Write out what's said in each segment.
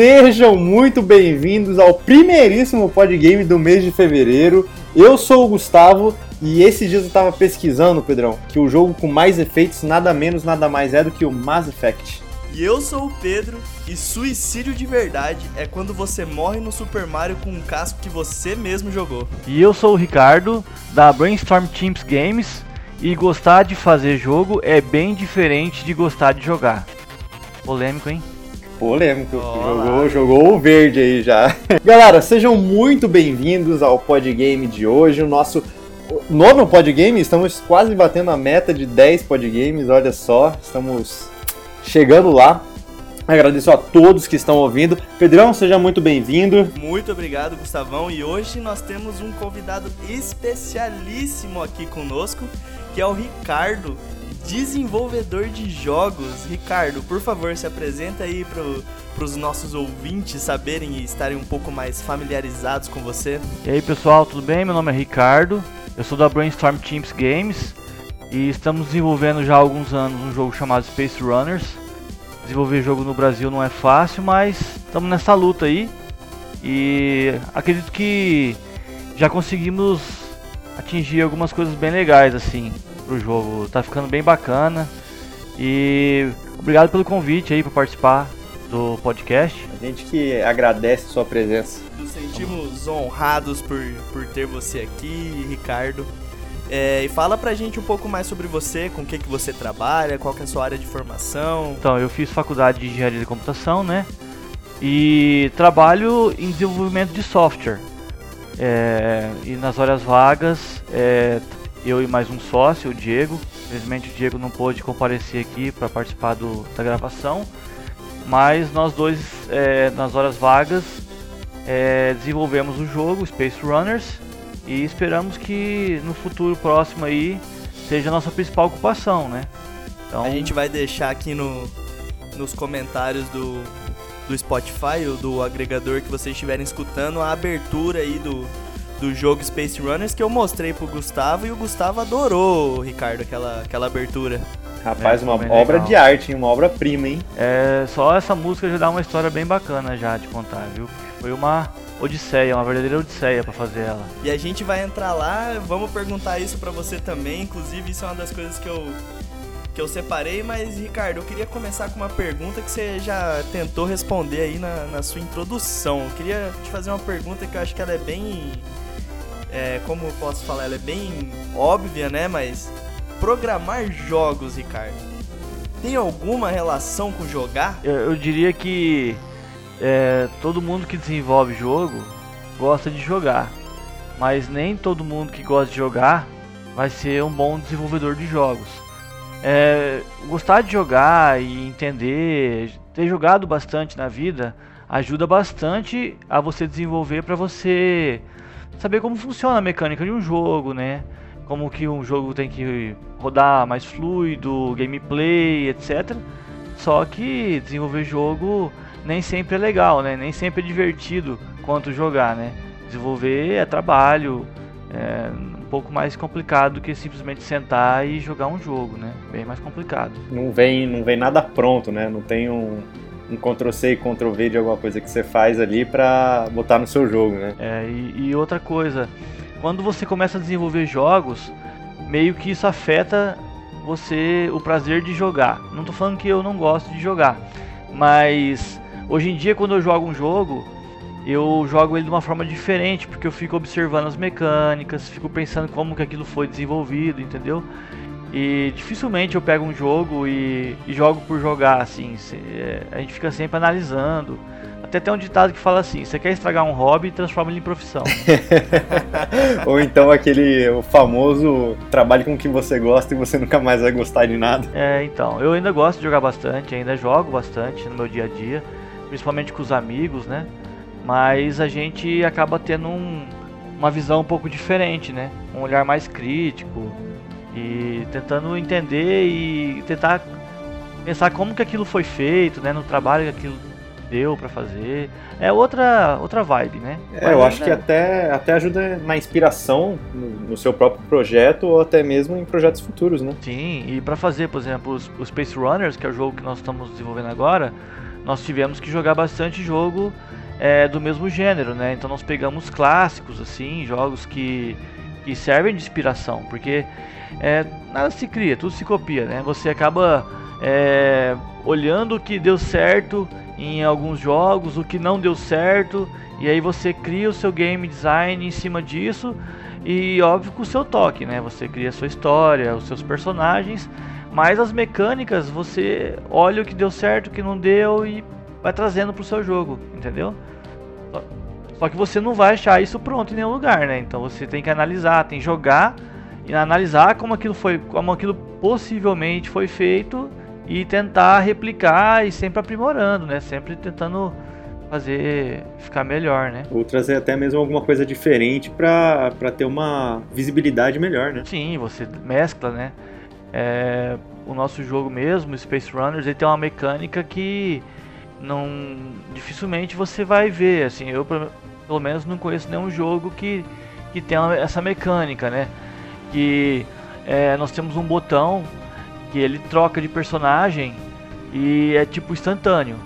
Sejam muito bem-vindos ao primeiríssimo podgame do mês de fevereiro. Eu sou o Gustavo e esses dias eu tava pesquisando, Pedrão, que o jogo com mais efeitos nada menos, nada mais é do que o Mass Effect. E eu sou o Pedro e suicídio de verdade é quando você morre no Super Mario com um casco que você mesmo jogou. E eu sou o Ricardo da Brainstorm Teams Games e gostar de fazer jogo é bem diferente de gostar de jogar. Polêmico, hein? Polêmico. Jogou, jogou o verde aí já. Galera, sejam muito bem-vindos ao Podgame de hoje, o nosso nono Podgame. Estamos quase batendo a meta de 10 Podgames, olha só. Estamos chegando lá. Agradeço a todos que estão ouvindo. Pedrão, seja muito bem-vindo. Muito obrigado, Gustavão. E hoje nós temos um convidado especialíssimo aqui conosco, que é o Ricardo, desenvolvedor de jogos. Ricardo, por favor, se apresenta aí para os nossos ouvintes saberem e estarem um pouco mais familiarizados com você. E aí, pessoal, tudo bem? Meu nome é Ricardo. Eu sou da Brainstorm Teams Games e estamos desenvolvendo já há alguns anos um jogo chamado Space Runners. Desenvolver jogo no Brasil não é fácil, mas estamos nessa luta aí. E acredito que já conseguimos atingir algumas coisas bem legais assim pro jogo. Tá ficando bem bacana. E obrigado pelo convite aí para participar do podcast. A gente que agradece a sua presença. Nos sentimos honrados por, por ter você aqui, Ricardo. É, e fala pra gente um pouco mais sobre você, com o que, que você trabalha, qual que é a sua área de formação. Então, eu fiz faculdade de engenharia de computação, né? E trabalho em desenvolvimento de software. É, e nas horas vagas, é, eu e mais um sócio, o Diego. Infelizmente o Diego não pôde comparecer aqui para participar do, da gravação. Mas nós dois, é, nas horas vagas, é, desenvolvemos o jogo Space Runners e esperamos que no futuro próximo aí seja a nossa principal ocupação, né? Então... A gente vai deixar aqui no, nos comentários do, do Spotify ou do agregador que vocês estiverem escutando a abertura aí do, do jogo Space Runners que eu mostrei pro Gustavo e o Gustavo adorou, Ricardo, aquela, aquela abertura. Rapaz, é, uma obra legal. de arte, uma obra-prima, hein? É, só essa música já dá uma história bem bacana já de contar, viu? Foi uma odisseia, uma verdadeira odisseia para fazer ela. E a gente vai entrar lá, vamos perguntar isso para você também, inclusive isso é uma das coisas que eu que eu separei, mas Ricardo, eu queria começar com uma pergunta que você já tentou responder aí na, na sua introdução. Eu queria te fazer uma pergunta que eu acho que ela é bem. É, como eu posso falar? Ela é bem óbvia, né? Mas programar jogos, Ricardo, tem alguma relação com jogar? Eu, eu diria que é, todo mundo que desenvolve jogo gosta de jogar, mas nem todo mundo que gosta de jogar vai ser um bom desenvolvedor de jogos. É, gostar de jogar e entender, ter jogado bastante na vida ajuda bastante a você desenvolver para você saber como funciona a mecânica de um jogo, né? Como que um jogo tem que rodar mais fluido, gameplay, etc. Só que desenvolver jogo nem sempre é legal, né? Nem sempre é divertido quanto jogar, né? Desenvolver é trabalho, é um pouco mais complicado do que simplesmente sentar e jogar um jogo, né? Bem mais complicado. Não vem, não vem nada pronto, né? Não tem um, um Ctrl-C e Ctrl-V de alguma coisa que você faz ali para botar no seu jogo, né? É, e, e outra coisa, quando você começa a desenvolver jogos, meio que isso afeta você o prazer de jogar. Não tô falando que eu não gosto de jogar, mas hoje em dia quando eu jogo um jogo, eu jogo ele de uma forma diferente, porque eu fico observando as mecânicas, fico pensando como que aquilo foi desenvolvido, entendeu? E dificilmente eu pego um jogo e, e jogo por jogar, assim. Se, é, a gente fica sempre analisando. Até tem um ditado que fala assim: você quer estragar um hobby, transforma ele em profissão. Ou então aquele o famoso trabalho com o que você gosta e você nunca mais vai gostar de nada. É, então. Eu ainda gosto de jogar bastante, ainda jogo bastante no meu dia a dia, principalmente com os amigos, né? Mas a gente acaba tendo um, uma visão um pouco diferente, né? Um olhar mais crítico e tentando entender e tentar pensar como que aquilo foi feito, né, no trabalho que aquilo deu para fazer. É outra outra vibe, né? É, eu acho que até, até ajuda na inspiração no, no, seu próprio projeto ou até mesmo em projetos futuros, né? Sim, e para fazer, por exemplo, os, os Space Runners, que é o jogo que nós estamos desenvolvendo agora, nós tivemos que jogar bastante jogo é, do mesmo gênero, né? Então nós pegamos clássicos, assim, jogos que, que servem de inspiração, porque é, nada se cria, tudo se copia, né? Você acaba é, olhando o que deu certo em alguns jogos, o que não deu certo, e aí você cria o seu game design em cima disso, e óbvio com o seu toque, né? Você cria a sua história, os seus personagens, mas as mecânicas você olha o que deu certo, o que não deu e vai trazendo pro seu jogo, entendeu? Só que você não vai achar isso pronto em nenhum lugar, né? Então você tem que analisar, tem que jogar e analisar como aquilo foi, como aquilo possivelmente foi feito e tentar replicar e sempre aprimorando, né? Sempre tentando fazer ficar melhor, né? Ou trazer até mesmo alguma coisa diferente para ter uma visibilidade melhor, né? Sim, você mescla, né? É, o nosso jogo mesmo, Space Runners, ele tem uma mecânica que não dificilmente você vai ver, assim, eu pelo menos não conheço nenhum jogo que, que tenha essa mecânica, né? Que é, nós temos um botão que ele troca de personagem e é tipo instantâneo.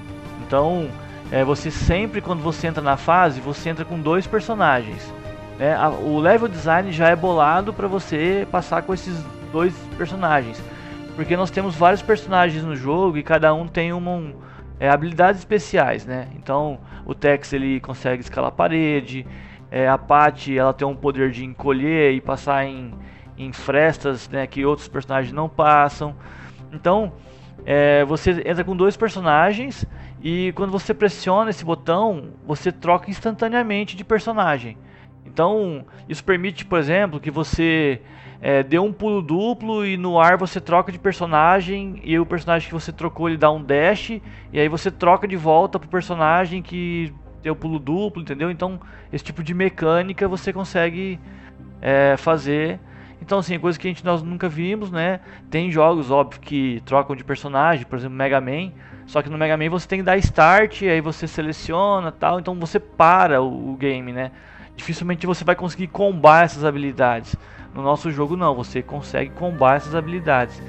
Então, é, você sempre quando você entra na fase, você entra com dois personagens. Né? o level design já é bolado para você passar com esses dois personagens, porque nós temos vários personagens no jogo e cada um tem uma, um, é, habilidades especiais, né? Então o Tex ele consegue escalar a parede, é, a Patty ela tem um poder de encolher e passar em, em frestas né, que outros personagens não passam. Então é, você entra com dois personagens e quando você pressiona esse botão você troca instantaneamente de personagem. Então isso permite, por exemplo, que você é, deu um pulo duplo e no ar você troca de personagem e o personagem que você trocou ele dá um dash e aí você troca de volta pro personagem que deu pulo duplo, entendeu? Então esse tipo de mecânica você consegue é, fazer. Então assim, coisa que a gente nós nunca vimos, né? Tem jogos óbvio que trocam de personagem, por exemplo, Mega Man. Só que no Mega Man você tem que dar start, aí você seleciona tal, então você para o, o game, né? Dificilmente você vai conseguir combar essas habilidades. No nosso jogo não, você consegue combar essas habilidades.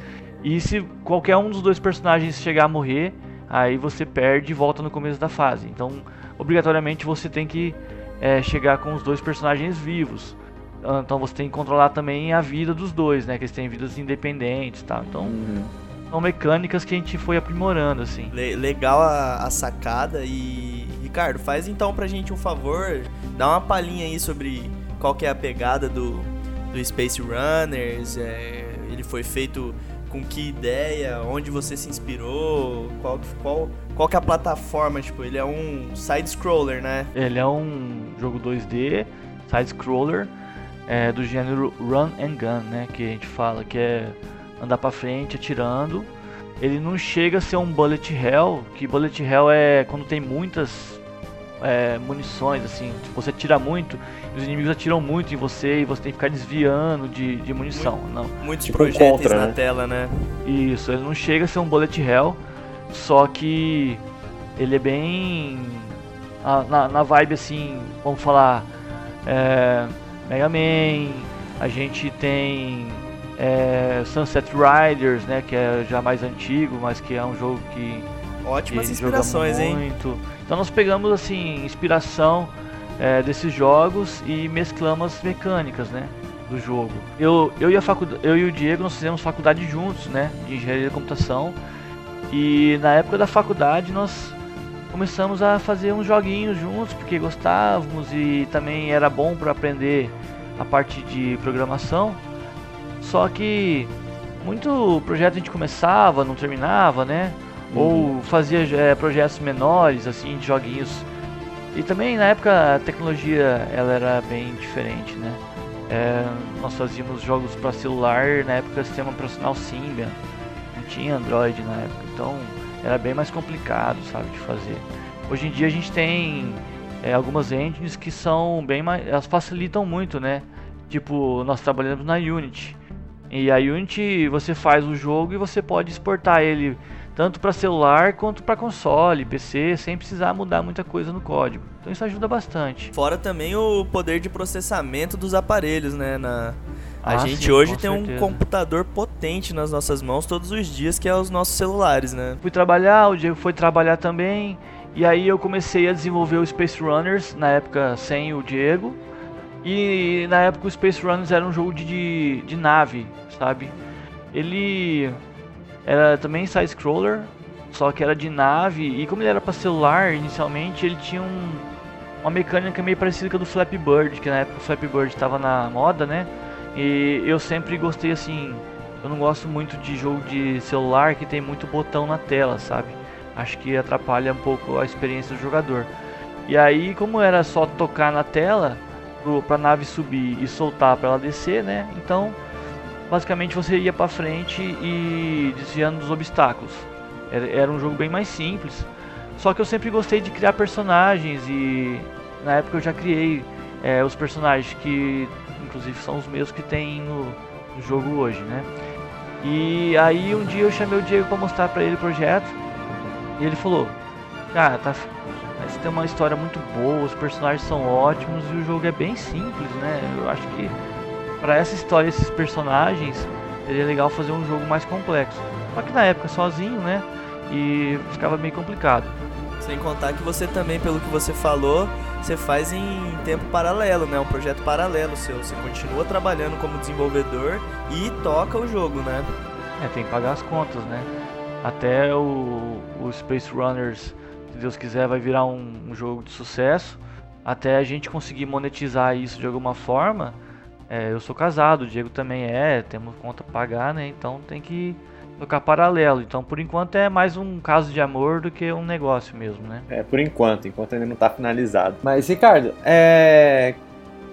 E se qualquer um dos dois personagens chegar a morrer, aí você perde e volta no começo da fase. Então, obrigatoriamente você tem que é, chegar com os dois personagens vivos. Ah, então você tem que controlar também a vida dos dois, né? Que eles têm vidas independentes, tá? Então uhum. são mecânicas que a gente foi aprimorando, assim. legal a, a, sacada e Ricardo, faz então pra gente um favor, dá uma palhinha aí sobre qual que é a pegada do, do Space Runners, é, ele foi feito com que ideia, onde você se inspirou, qual, qual, qual que é a plataforma, tipo, ele é um side-scroller, né? Ele é um jogo 2D, side-scroller, é, do gênero Run and Gun, né, que a gente fala, que é andar pra frente atirando. Ele não chega a ser um bullet hell, que bullet hell é quando tem muitas é, munições, assim, tipo, você atira muito, os inimigos atiram muito em você e você tem que ficar desviando de, de munição. Muito, não. Muitos tipo projéteis contra, na né? tela, né? Isso, ele não chega a ser um bullet hell, só que ele é bem na, na vibe assim, vamos falar é, Mega Man, a gente tem é, Sunset Riders, né, que é já mais antigo, mas que é um jogo que ótimas que inspirações, muito. hein? Então nós pegamos assim inspiração é, desses jogos e mesclamos as mecânicas, né? Do jogo. Eu, eu, e a faculdade, eu e o Diego nós fizemos faculdade juntos, né? De engenharia de computação. E na época da faculdade nós começamos a fazer uns joguinhos juntos porque gostávamos e também era bom para aprender a parte de programação. Só que muito projeto a gente começava, não terminava, né? Uhum. Ou fazia é, projetos menores, assim, de joguinhos. E também na época a tecnologia ela era bem diferente, né? É, nós fazíamos jogos para celular na época sistema operacional Symbian, não tinha Android na época, então era bem mais complicado, sabe, de fazer. Hoje em dia a gente tem é, algumas engines que são bem mais, elas facilitam muito, né? Tipo, nós trabalhamos na Unity. E a Unity você faz o jogo e você pode exportar ele tanto para celular quanto para console, PC, sem precisar mudar muita coisa no código. Então isso ajuda bastante. Fora também o poder de processamento dos aparelhos, né, na A Ah, gente sim, hoje tem um certeza. computador potente nas nossas mãos todos os dias, que é os nossos celulares, né? Fui trabalhar, o Diego foi trabalhar também. E aí eu comecei a desenvolver o Space Runners, na época sem o Diego. E na época o Space Runners era um jogo de, de, de nave, sabe? Ele era também side-scroller, só que era de nave. E como ele era para celular, inicialmente ele tinha um, uma mecânica meio parecida com a do Flappy Bird, que na época o Flappy Bird estava na moda, né? E eu sempre gostei assim. Eu não gosto muito de jogo de celular que tem muito botão na tela, sabe? Acho que atrapalha um pouco a experiência do jogador. E aí, como era só tocar na tela pro, pra nave subir e soltar para ela descer, né? Então, basicamente você ia pra frente e desviando dos obstáculos. Era, era um jogo bem mais simples. Só que eu sempre gostei de criar personagens e na época eu já criei é, os personagens que, inclusive, são os mesmos que tem no, no jogo hoje, né? E aí um dia eu chamei o Diego para mostrar para ele o projeto e ele falou: Cara, tá, mas tem uma história muito boa, os personagens são ótimos e o jogo é bem simples, né? Eu acho que para essa história, esses personagens, seria legal fazer um jogo mais complexo. Só que na época sozinho, né? E ficava meio complicado. Sem contar que você também, pelo que você falou, você faz em tempo paralelo, né? Um projeto paralelo seu. Você continua trabalhando como desenvolvedor e toca o jogo, né? É, tem que pagar as contas, né? Até o, o Space Runners, se Deus quiser, vai virar um, um jogo de sucesso. Até a gente conseguir monetizar isso de alguma forma. É, eu sou casado, o Diego também é, temos conta pra pagar, né? Então tem que tocar paralelo. Então por enquanto é mais um caso de amor do que um negócio mesmo, né? É, por enquanto, enquanto ainda não tá finalizado. Mas, Ricardo, é...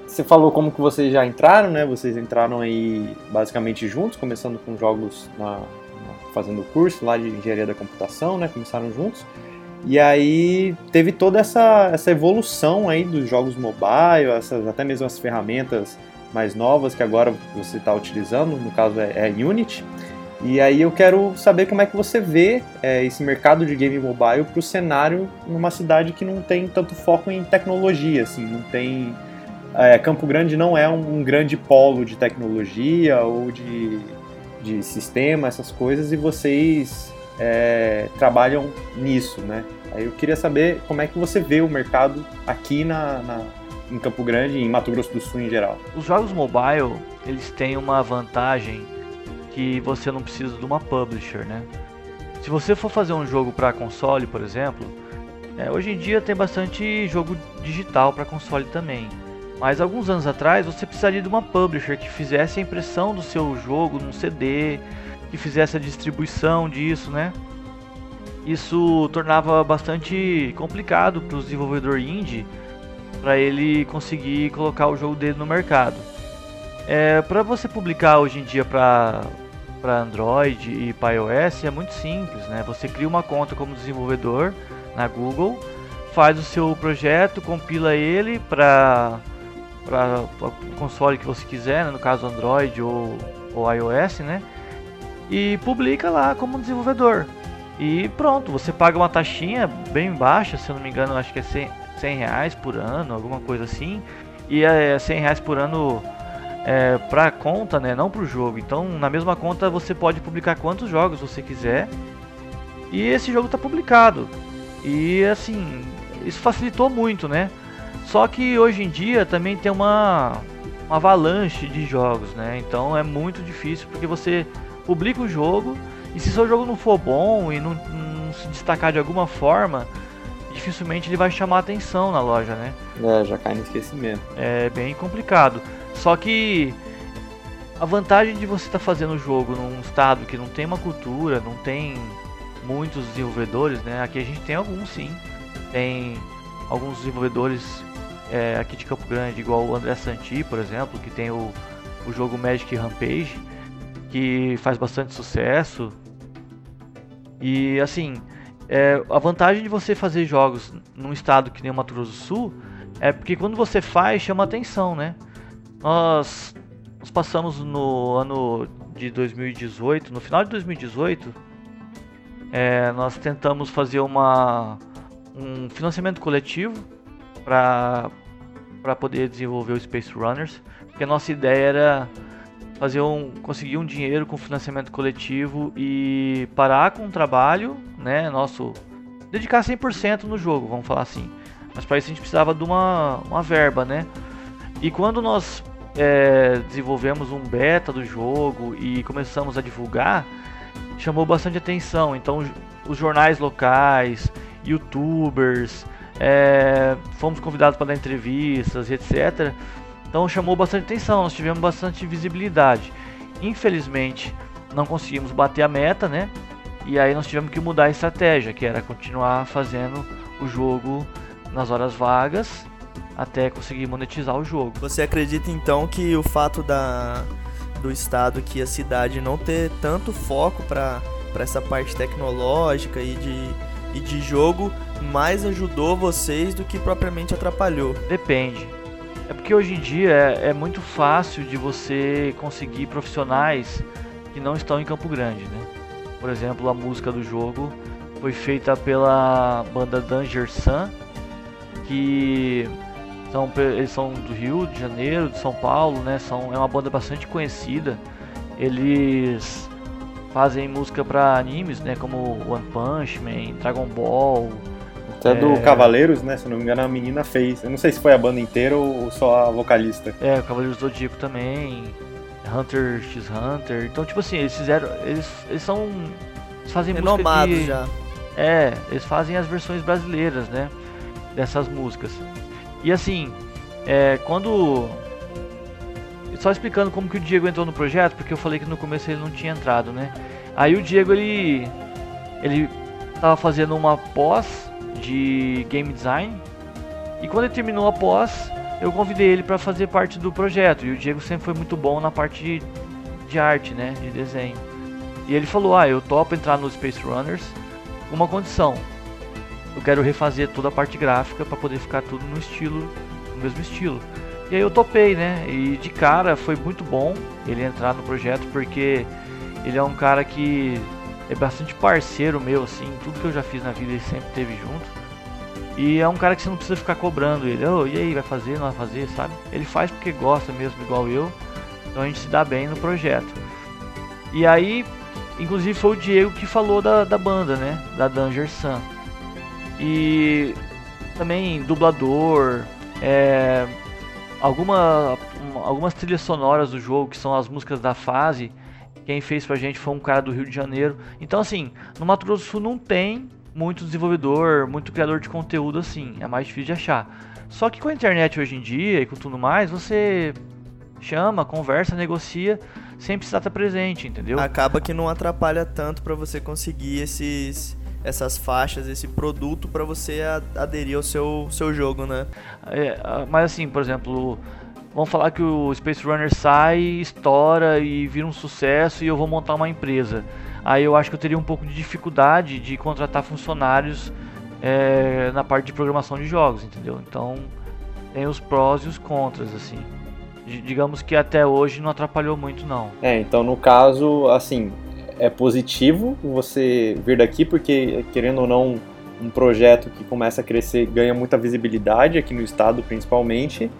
você falou como que vocês já entraram, né? Vocês entraram aí basicamente juntos, começando com jogos na, na- fazendo o curso lá de engenharia da computação, né? Começaram juntos. E aí teve toda essa, essa evolução aí dos jogos mobile, essas, até mesmo as ferramentas mais novas que agora você está utilizando, no caso é, é Unity. E aí eu quero saber como é que você vê é, esse mercado de game mobile para o cenário numa cidade que não tem tanto foco em tecnologia, assim, não tem é, Campo Grande não é um, um grande polo de tecnologia ou de, de sistema, essas coisas, e vocês é, trabalham nisso, né? Aí eu queria saber como é que você vê o mercado aqui na, na- em Campo Grande em Mato Grosso do Sul em geral. Os jogos mobile, eles têm uma vantagem que você não precisa de uma publisher, né? Se você for fazer um jogo para console, por exemplo, é, hoje em dia tem bastante jogo digital para console também. Mas alguns anos atrás você precisaria de uma publisher que fizesse a impressão do seu jogo num CD, que fizesse a distribuição disso, né? Isso tornava bastante complicado para o desenvolvedor indie para ele conseguir colocar o jogo dele no mercado. É, para você publicar hoje em dia para para Android e para iOS é muito simples, né? Você cria uma conta como desenvolvedor na Google, faz o seu projeto, compila ele para para o console que você quiser, né? no caso Android ou, ou iOS, né? E publica lá como desenvolvedor. E pronto, você paga uma taxinha bem baixa, se eu não me engano, acho que é 100, 100 reais por ano, alguma coisa assim. E é 100 reais por ano é, pra conta, né? Não pro jogo. Então, na mesma conta você pode publicar quantos jogos você quiser. E esse jogo tá publicado. E assim, isso facilitou muito, né? Só que hoje em dia também tem uma, uma avalanche de jogos, né? Então é muito difícil porque você publica o jogo e se seu jogo não for bom e não, não se destacar de alguma forma, dificilmente ele vai chamar atenção na loja, né? É, já cai no esquecimento. É bem complicado. Só que a vantagem de você estar fazendo o jogo num estado que não tem uma cultura, não tem muitos desenvolvedores, né? Aqui a gente tem alguns sim. Tem alguns desenvolvedores é, aqui de Campo Grande, igual o André Santi, por exemplo, que tem o, o jogo Magic Rampage, que faz bastante sucesso. E assim, é, a vantagem de você fazer jogos num estado que nem o Mato Grosso do Sul é porque quando você faz, chama atenção, né? Nós, nós passamos no ano de 2018, no final de 2018, é, nós tentamos fazer uma, um financiamento coletivo para para poder desenvolver o Space Runners, porque a nossa ideia era fazer um, conseguir um dinheiro com financiamento coletivo e parar com o trabalho, né, nosso, dedicar 100% no jogo, vamos falar assim. Mas para isso a gente precisava de uma, uma verba, né? E quando nós é, desenvolvemos um beta do jogo e começamos a divulgar, chamou bastante atenção. Então, os jornais locais, youtubers, é, fomos convidados para dar entrevistas, etc. Então, chamou bastante atenção, nós tivemos bastante visibilidade. Infelizmente, não conseguimos bater a meta, né? E aí nós tivemos que mudar a estratégia, que era continuar fazendo o jogo nas horas vagas até conseguir monetizar o jogo. Você acredita então que o fato da do estado que a cidade não ter tanto foco para essa parte tecnológica e de, e de jogo mais ajudou vocês do que propriamente atrapalhou? Depende. É porque hoje em dia é, é muito fácil de você conseguir profissionais que não estão em Campo Grande, né? Por exemplo, a música do jogo foi feita pela banda Danger Sun, que são, eles são do Rio de Janeiro, de São Paulo, né? São, é uma banda bastante conhecida. Eles fazem música para animes, né? Como One Punch Man, Dragon Ball. Até é... do Cavaleiros, né? Se não me engano, a menina fez. Eu não sei se foi a banda inteira ou só a vocalista. É, o Cavaleiros do Zodíaco também. Hunter x Hunter. Então, tipo assim, eles fizeram. Eles, eles são. Eles fazem Renomados música de, já. É, eles fazem as versões brasileiras, né? Dessas músicas. E assim, é, quando. Só explicando como que o Diego entrou no projeto, porque eu falei que no começo ele não tinha entrado, né? Aí o Diego ele. Ele tava fazendo uma pós de game design. E quando ele terminou a pós, eu convidei ele para fazer parte do projeto. E o Diego sempre foi muito bom na parte de, de arte, né? De desenho. E ele falou: Ah, eu topo entrar no Space Runners com uma condição. Eu quero refazer toda a parte gráfica para poder ficar tudo no estilo, no mesmo estilo. E aí eu topei, né? E de cara foi muito bom ele entrar no projeto porque ele é um cara que é bastante parceiro meu, assim, tudo que eu já fiz na vida ele sempre teve junto. E é um cara que você não precisa ficar cobrando ele, oh, e aí, vai fazer, não vai fazer, sabe? Ele faz porque gosta mesmo, igual eu. Então a gente se dá bem no projeto. E aí, inclusive foi o Diego que falou da, da banda, né? Da Danger Sun. E também dublador, é, alguma, algumas trilhas sonoras do jogo, que são as músicas da fase. Quem fez pra gente foi um cara do Rio de Janeiro. Então, assim, no Mato Grosso do Sul não tem muito desenvolvedor, muito criador de conteúdo assim. É mais difícil de achar. Só que com a internet hoje em dia e com tudo mais, você chama, conversa, negocia, sempre está presente, entendeu? Acaba que não atrapalha tanto para você conseguir esses essas faixas, esse produto para você aderir ao seu, seu jogo, né? É, mas assim, por exemplo, vamos falar que o Space Runner sai, estoura e vira um sucesso e eu vou montar uma empresa. Aí eu acho que eu teria um pouco de dificuldade de contratar funcionários é, na parte de programação de jogos, entendeu? Então tem os prós e os contras, assim. digamos que até hoje não atrapalhou muito, não. É, então no caso, assim, é positivo você vir daqui, porque, querendo ou não, um projeto que começa a crescer ganha muita visibilidade aqui no estado, principalmente,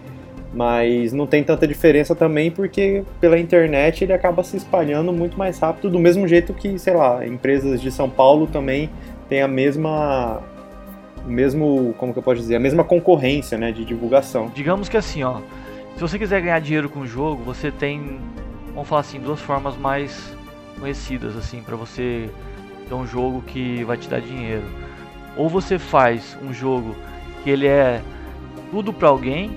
mas não tem tanta diferença também porque pela internet ele acaba se espalhando muito mais rápido, do mesmo jeito que, sei lá, empresas de São Paulo também têm a mesma mesmo, como que eu posso dizer, a mesma concorrência, né, de divulgação. Digamos que assim, ó, se você quiser ganhar dinheiro com o jogo, você tem, vamos falar assim, duas formas mais conhecidas assim para você ter um jogo que vai te dar dinheiro. Ou você faz um jogo que ele é tudo para alguém,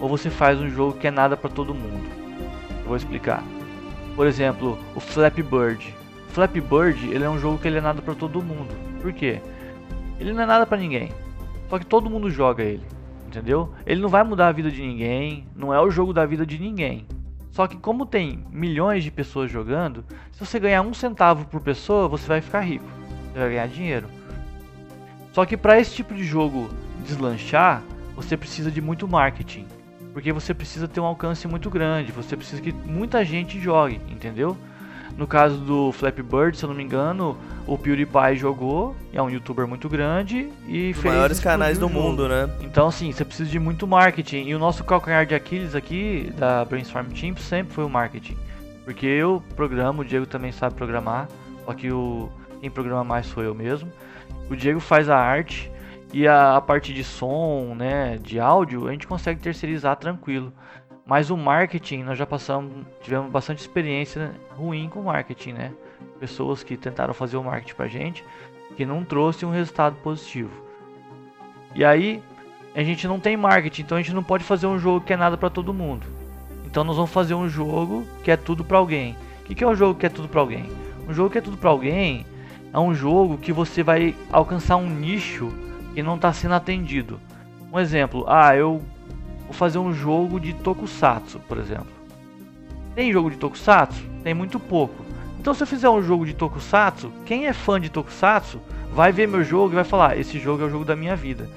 ou você faz um jogo que é nada para todo mundo. Eu vou explicar. Por exemplo, o Flappy Bird. Flappy Bird, ele é um jogo que ele é nada para todo mundo. Por quê? Ele não é nada para ninguém. Só que todo mundo joga ele, entendeu? Ele não vai mudar a vida de ninguém, não é o jogo da vida de ninguém. Só que como tem milhões de pessoas jogando, se você ganhar um centavo por pessoa, você vai ficar rico. Você vai ganhar dinheiro. Só que para esse tipo de jogo deslanchar, você precisa de muito marketing. Porque você precisa ter um alcance muito grande, você precisa que muita gente jogue, entendeu? No caso do Flappy Bird, se eu não me engano, o PewDiePie jogou, é um youtuber muito grande e Os fez. maiores canais do mundo, né? Então, assim, você precisa de muito marketing. E o nosso calcanhar de Aquiles aqui, da Brainstorm Team, sempre foi o marketing. Porque eu programo, o Diego também sabe programar, só que o, quem programa mais sou eu mesmo. O Diego faz a arte e a, a parte de som, né, de áudio, a gente consegue terceirizar tranquilo. Mas o marketing, nós já passamos, tivemos bastante experiência ruim com marketing, né? Pessoas que tentaram fazer o marketing pra gente, que não trouxe um resultado positivo. E aí, a gente não tem marketing, então a gente não pode fazer um jogo que é nada para todo mundo. Então nós vamos fazer um jogo que é tudo para alguém. O que, que é um jogo que é tudo para alguém? Um jogo que é tudo para alguém é um jogo que você vai alcançar um nicho que não está sendo atendido. Um exemplo, ah, eu vou fazer um jogo de Tokusatsu, por exemplo. Tem jogo de Tokusatsu? Tem muito pouco. Então se eu fizer um jogo de Tokusatsu, quem é fã de Tokusatsu vai ver meu jogo e vai falar, esse jogo é o jogo da minha vida.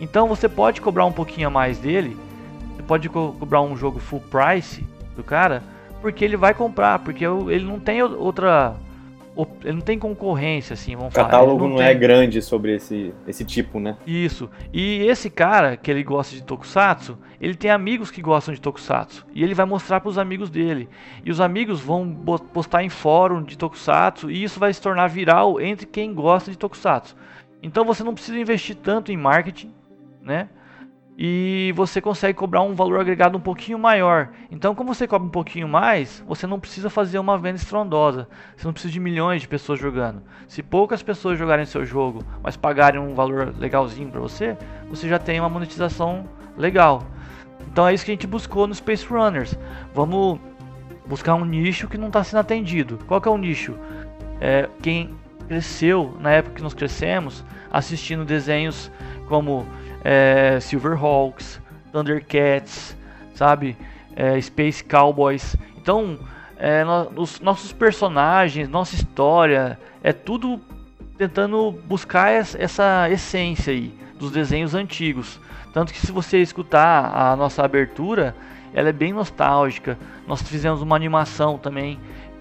Então você pode cobrar um pouquinho a mais dele, você pode co cobrar um jogo full price do cara, porque ele vai comprar, porque ele não tem outra ele não tem concorrência, assim, vamos falar. O catálogo não, não é grande sobre esse, esse tipo, né? Isso. E esse cara, que ele gosta de Tokusatsu, ele tem amigos que gostam de Tokusatsu. E ele vai mostrar para os amigos dele. E os amigos vão postar em fórum de Tokusatsu. E isso vai se tornar viral entre quem gosta de Tokusatsu. Então você não precisa investir tanto em marketing, né? E você consegue cobrar um valor agregado um pouquinho maior. Então, como você cobra um pouquinho mais, você não precisa fazer uma venda estrondosa. Você não precisa de milhões de pessoas jogando. Se poucas pessoas jogarem seu jogo, mas pagarem um valor legalzinho para você, você já tem uma monetização legal. Então é isso que a gente buscou no Space Runners. Vamos buscar um nicho que não está sendo atendido. Qual que é o nicho? É quem cresceu na época que nós crescemos, assistindo desenhos como é, Silverhawks, Thundercats, sabe? É, Space Cowboys. Então, é, no, os nossos personagens, nossa história, é tudo tentando buscar essa essência aí dos desenhos antigos. Tanto que se você escutar a nossa abertura, ela é bem nostálgica. Nós fizemos uma animação também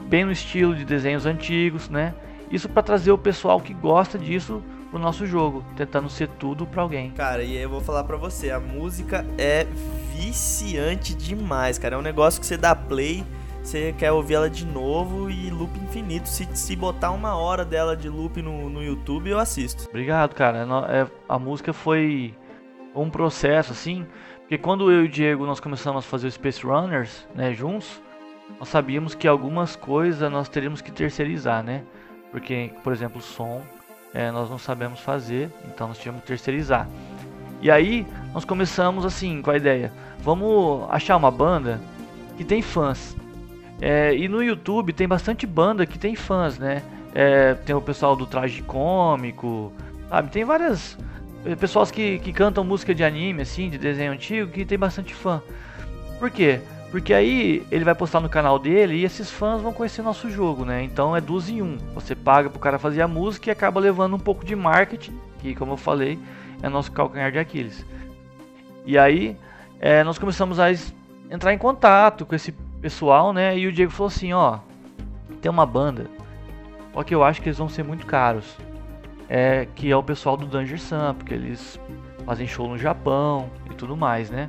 bem no estilo de desenhos antigos, né? Isso para trazer o pessoal que gosta disso pro nosso jogo, tentando ser tudo para alguém. Cara, e eu vou falar para você, a música é viciante demais, cara. É um negócio que você dá play, você quer ouvir ela de novo e loop infinito. Se, se botar uma hora dela de loop no, no YouTube, eu assisto. Obrigado, cara. É, a música foi um processo, assim, porque quando eu e o Diego nós começamos a fazer o Space Runners, né, juntos, nós sabíamos que algumas coisas nós teríamos que terceirizar, né? Porque, por exemplo, o som, é, nós não sabemos fazer, então nós tivemos que terceirizar. E aí nós começamos assim com a ideia: vamos achar uma banda que tem fãs. É, e no YouTube tem bastante banda que tem fãs, né? É, tem o pessoal do traje cômico, sabe? Tem várias é, pessoas que, que cantam música de anime, assim, de desenho antigo, que tem bastante fã. Por quê? Porque aí ele vai postar no canal dele e esses fãs vão conhecer nosso jogo, né? Então é duas em um. Você paga pro cara fazer a música e acaba levando um pouco de marketing, que como eu falei, é nosso calcanhar de Aquiles. E aí é, nós começamos a entrar em contato com esse pessoal, né? E o Diego falou assim, ó, tem uma banda, só que eu acho que eles vão ser muito caros. É, que é o pessoal do Danger Sun, porque eles fazem show no Japão e tudo mais, né?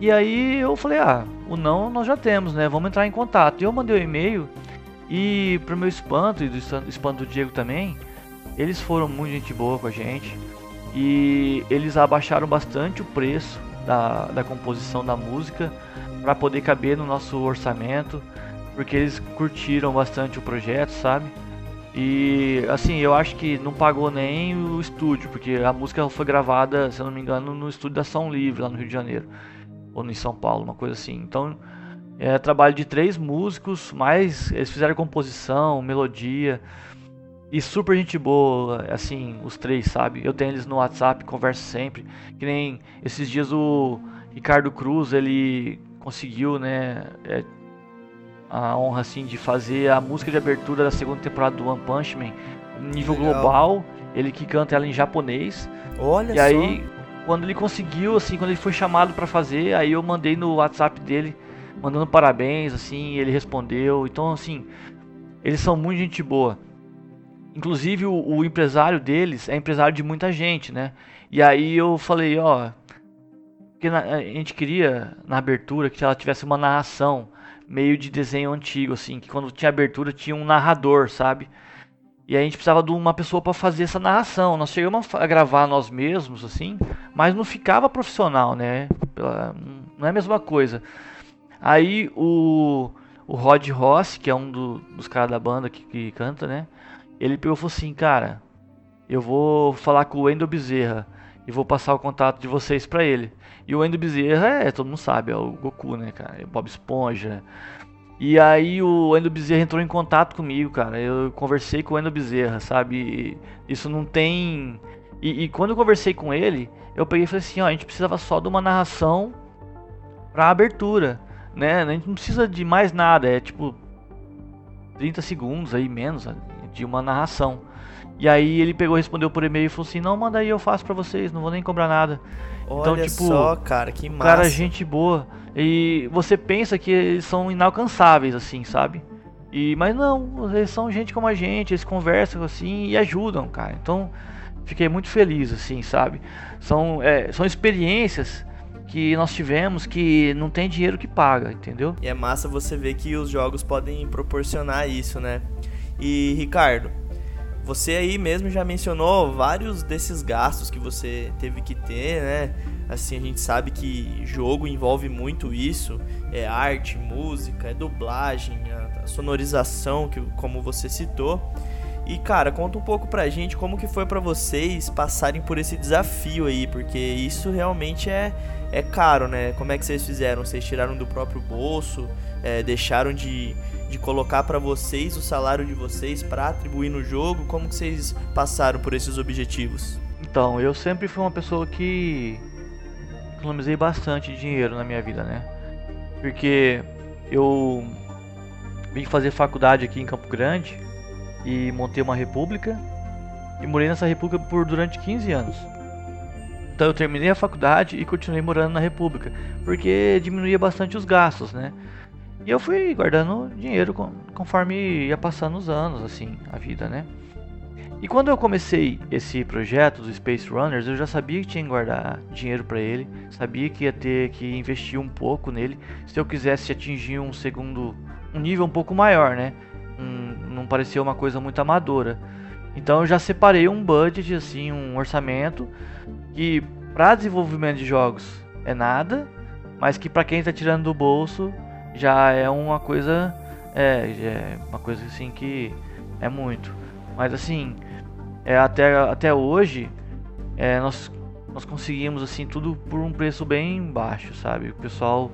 E aí eu falei, ah, o não nós já temos, né? Vamos entrar em contato. E eu mandei o um e-mail e pro meu espanto e do espanto do Diego também, eles foram muito gente boa com a gente e eles abaixaram bastante o preço da, da composição da música para poder caber no nosso orçamento, porque eles curtiram bastante o projeto, sabe? E assim, eu acho que não pagou nem o estúdio, porque a música foi gravada, se eu não me engano, no estúdio da São Livre, lá no Rio de Janeiro ou em São Paulo, uma coisa assim. Então, é trabalho de três músicos, mas eles fizeram composição, melodia e super gente boa, assim, os três, sabe? Eu tenho eles no WhatsApp, converso sempre. Que nem esses dias o Ricardo Cruz, ele conseguiu, né, é, a honra assim de fazer a música de abertura da segunda temporada do One Punch Man nível Legal. global, ele que canta ela em japonês. Olha e só. aí quando ele conseguiu, assim, quando ele foi chamado para fazer, aí eu mandei no WhatsApp dele, mandando parabéns, assim, ele respondeu. Então, assim, eles são muito gente boa. Inclusive, o, o empresário deles é empresário de muita gente, né? E aí eu falei, ó, que a gente queria na abertura que ela tivesse uma narração meio de desenho antigo, assim, que quando tinha abertura tinha um narrador, sabe? E a gente precisava de uma pessoa para fazer essa narração. Nós chegamos a gravar nós mesmos, assim, mas não ficava profissional, né? Não é a mesma coisa. Aí o, o Rod Ross, que é um do, dos caras da banda que, que, canta, né? Ele pegou e falou assim, cara, eu vou falar com o Wendel Bezerra e vou passar o contato de vocês para ele. E o Wendel Bezerra é, todo mundo sabe, é o Goku, né, cara? É Bob Esponja, e aí o Endo Bezerra entrou em contato comigo, cara. Eu conversei com o Endo Bezerra, sabe? Isso não tem. E, e, quando eu conversei com ele, eu peguei e falei assim: ó, a gente precisava só de uma narração pra abertura, né? A gente não precisa de mais nada, é tipo 30 segundos aí, menos, de uma narração. E aí ele pegou, respondeu por e-mail e falou assim: não, manda aí, eu faço pra vocês, não vou nem cobrar nada. Então, Olha então, tipo, só, cara, que massa. Cara, gente boa. E você pensa que eles são inalcançáveis, assim, sabe? E, mas não, eles são gente como a gente, eles conversam assim e ajudam, cara. Então, fiquei muito feliz, assim, sabe? São, é, são experiências que nós tivemos que não tem dinheiro que paga, entendeu? E é massa você ver que os jogos podem proporcionar isso, né? E, Ricardo, você aí mesmo já mencionou vários desses gastos que você teve que ter, né? Assim, a gente sabe que jogo envolve muito isso, é arte, música, é dublagem, a, sonorização, que como você citou. E cara, conta um pouco pra gente como que foi para vocês passarem por esse desafio aí, porque isso realmente é, é caro, né? Como é que vocês fizeram? Vocês tiraram do próprio bolso, é, deixaram de, de colocar para vocês o salário de vocês para atribuir no jogo? Como que vocês passaram por esses objetivos? Então, eu sempre fui uma pessoa que economizei bastante dinheiro na minha vida, né? Porque eu vim fazer faculdade aqui em Campo Grande e montei uma república e morei nessa república por durante 15 anos. Então eu terminei a faculdade e continuei morando na república, porque diminuía bastante os gastos, né? E eu fui guardando dinheiro conforme ia passando os anos, assim, a vida, né? E quando eu comecei esse projeto dos Space Runners, eu já sabia que tinha que guardar dinheiro para ele, sabia que ia ter que investir um pouco nele, se eu quisesse atingir um segundo, um nível um pouco maior, né? Um, não parecia uma coisa muito amadora. Então eu já separei um budget, assim, um orçamento que para desenvolvimento de jogos é nada, mas que para quem está tirando do bolso já é uma coisa, é, é uma coisa assim que é muito. Mas assim, é, até, até hoje é, nós, nós conseguimos assim tudo por um preço bem baixo, sabe? O pessoal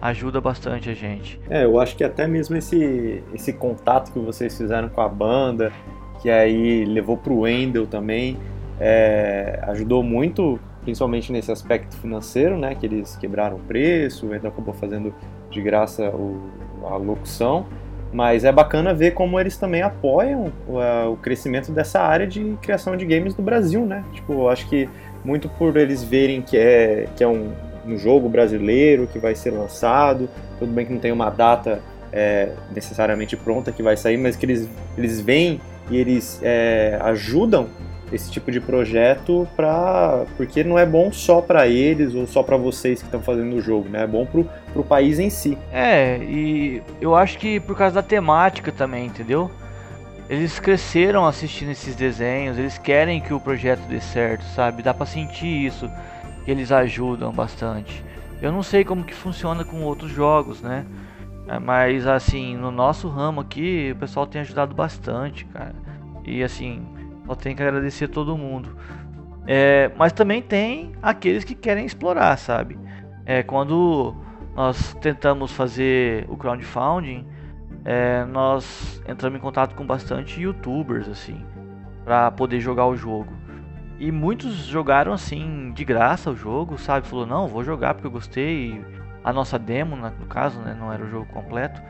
ajuda bastante a gente. É, eu acho que até mesmo esse, esse contato que vocês fizeram com a banda, que aí levou pro Wendel também, é, ajudou muito, principalmente nesse aspecto financeiro, né? Que eles quebraram o preço, o Wendel acabou fazendo de graça o, a locução. Mas é bacana ver como eles também apoiam o, o crescimento dessa área de criação de games no Brasil, né? Tipo, eu acho que muito por eles verem que é, que é um, um jogo brasileiro que vai ser lançado, tudo bem que não tem uma data é, necessariamente pronta que vai sair, mas que eles, eles vêm e eles é, ajudam esse tipo de projeto para porque não é bom só para eles ou só para vocês que estão fazendo o jogo, né? É bom pro, pro país em si. É, e eu acho que por causa da temática também, entendeu? Eles cresceram assistindo esses desenhos, eles querem que o projeto dê certo, sabe? Dá para sentir isso, eles ajudam bastante. Eu não sei como que funciona com outros jogos, né? É, mas assim, no nosso ramo aqui, o pessoal tem ajudado bastante, cara. E assim, só tem que agradecer todo mundo. É, mas também tem aqueles que querem explorar, sabe? É, quando nós tentamos fazer o crowdfunding, é, nós entramos em contato com bastante youtubers, assim, para poder jogar o jogo. E muitos jogaram assim de graça o jogo, sabe? Falou, não, vou jogar porque eu gostei. A nossa demo, no caso, né? Não era o jogo completo.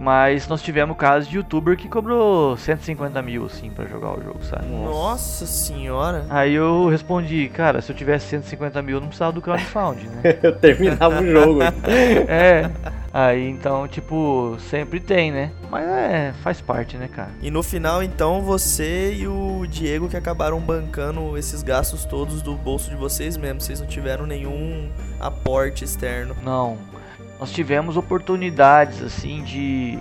Mas nós tivemos casos de youtuber que cobrou 150 mil, assim, pra jogar o jogo, sabe? Nossa senhora! Aí eu respondi, cara, se eu tivesse 150 mil, eu não precisava do crowdfunding, né? eu terminava o jogo. é. Aí então, tipo, sempre tem, né? Mas é, faz parte, né, cara? E no final, então, você e o Diego que acabaram bancando esses gastos todos do bolso de vocês mesmos. Vocês não tiveram nenhum aporte externo. Não. Nós tivemos oportunidades assim de,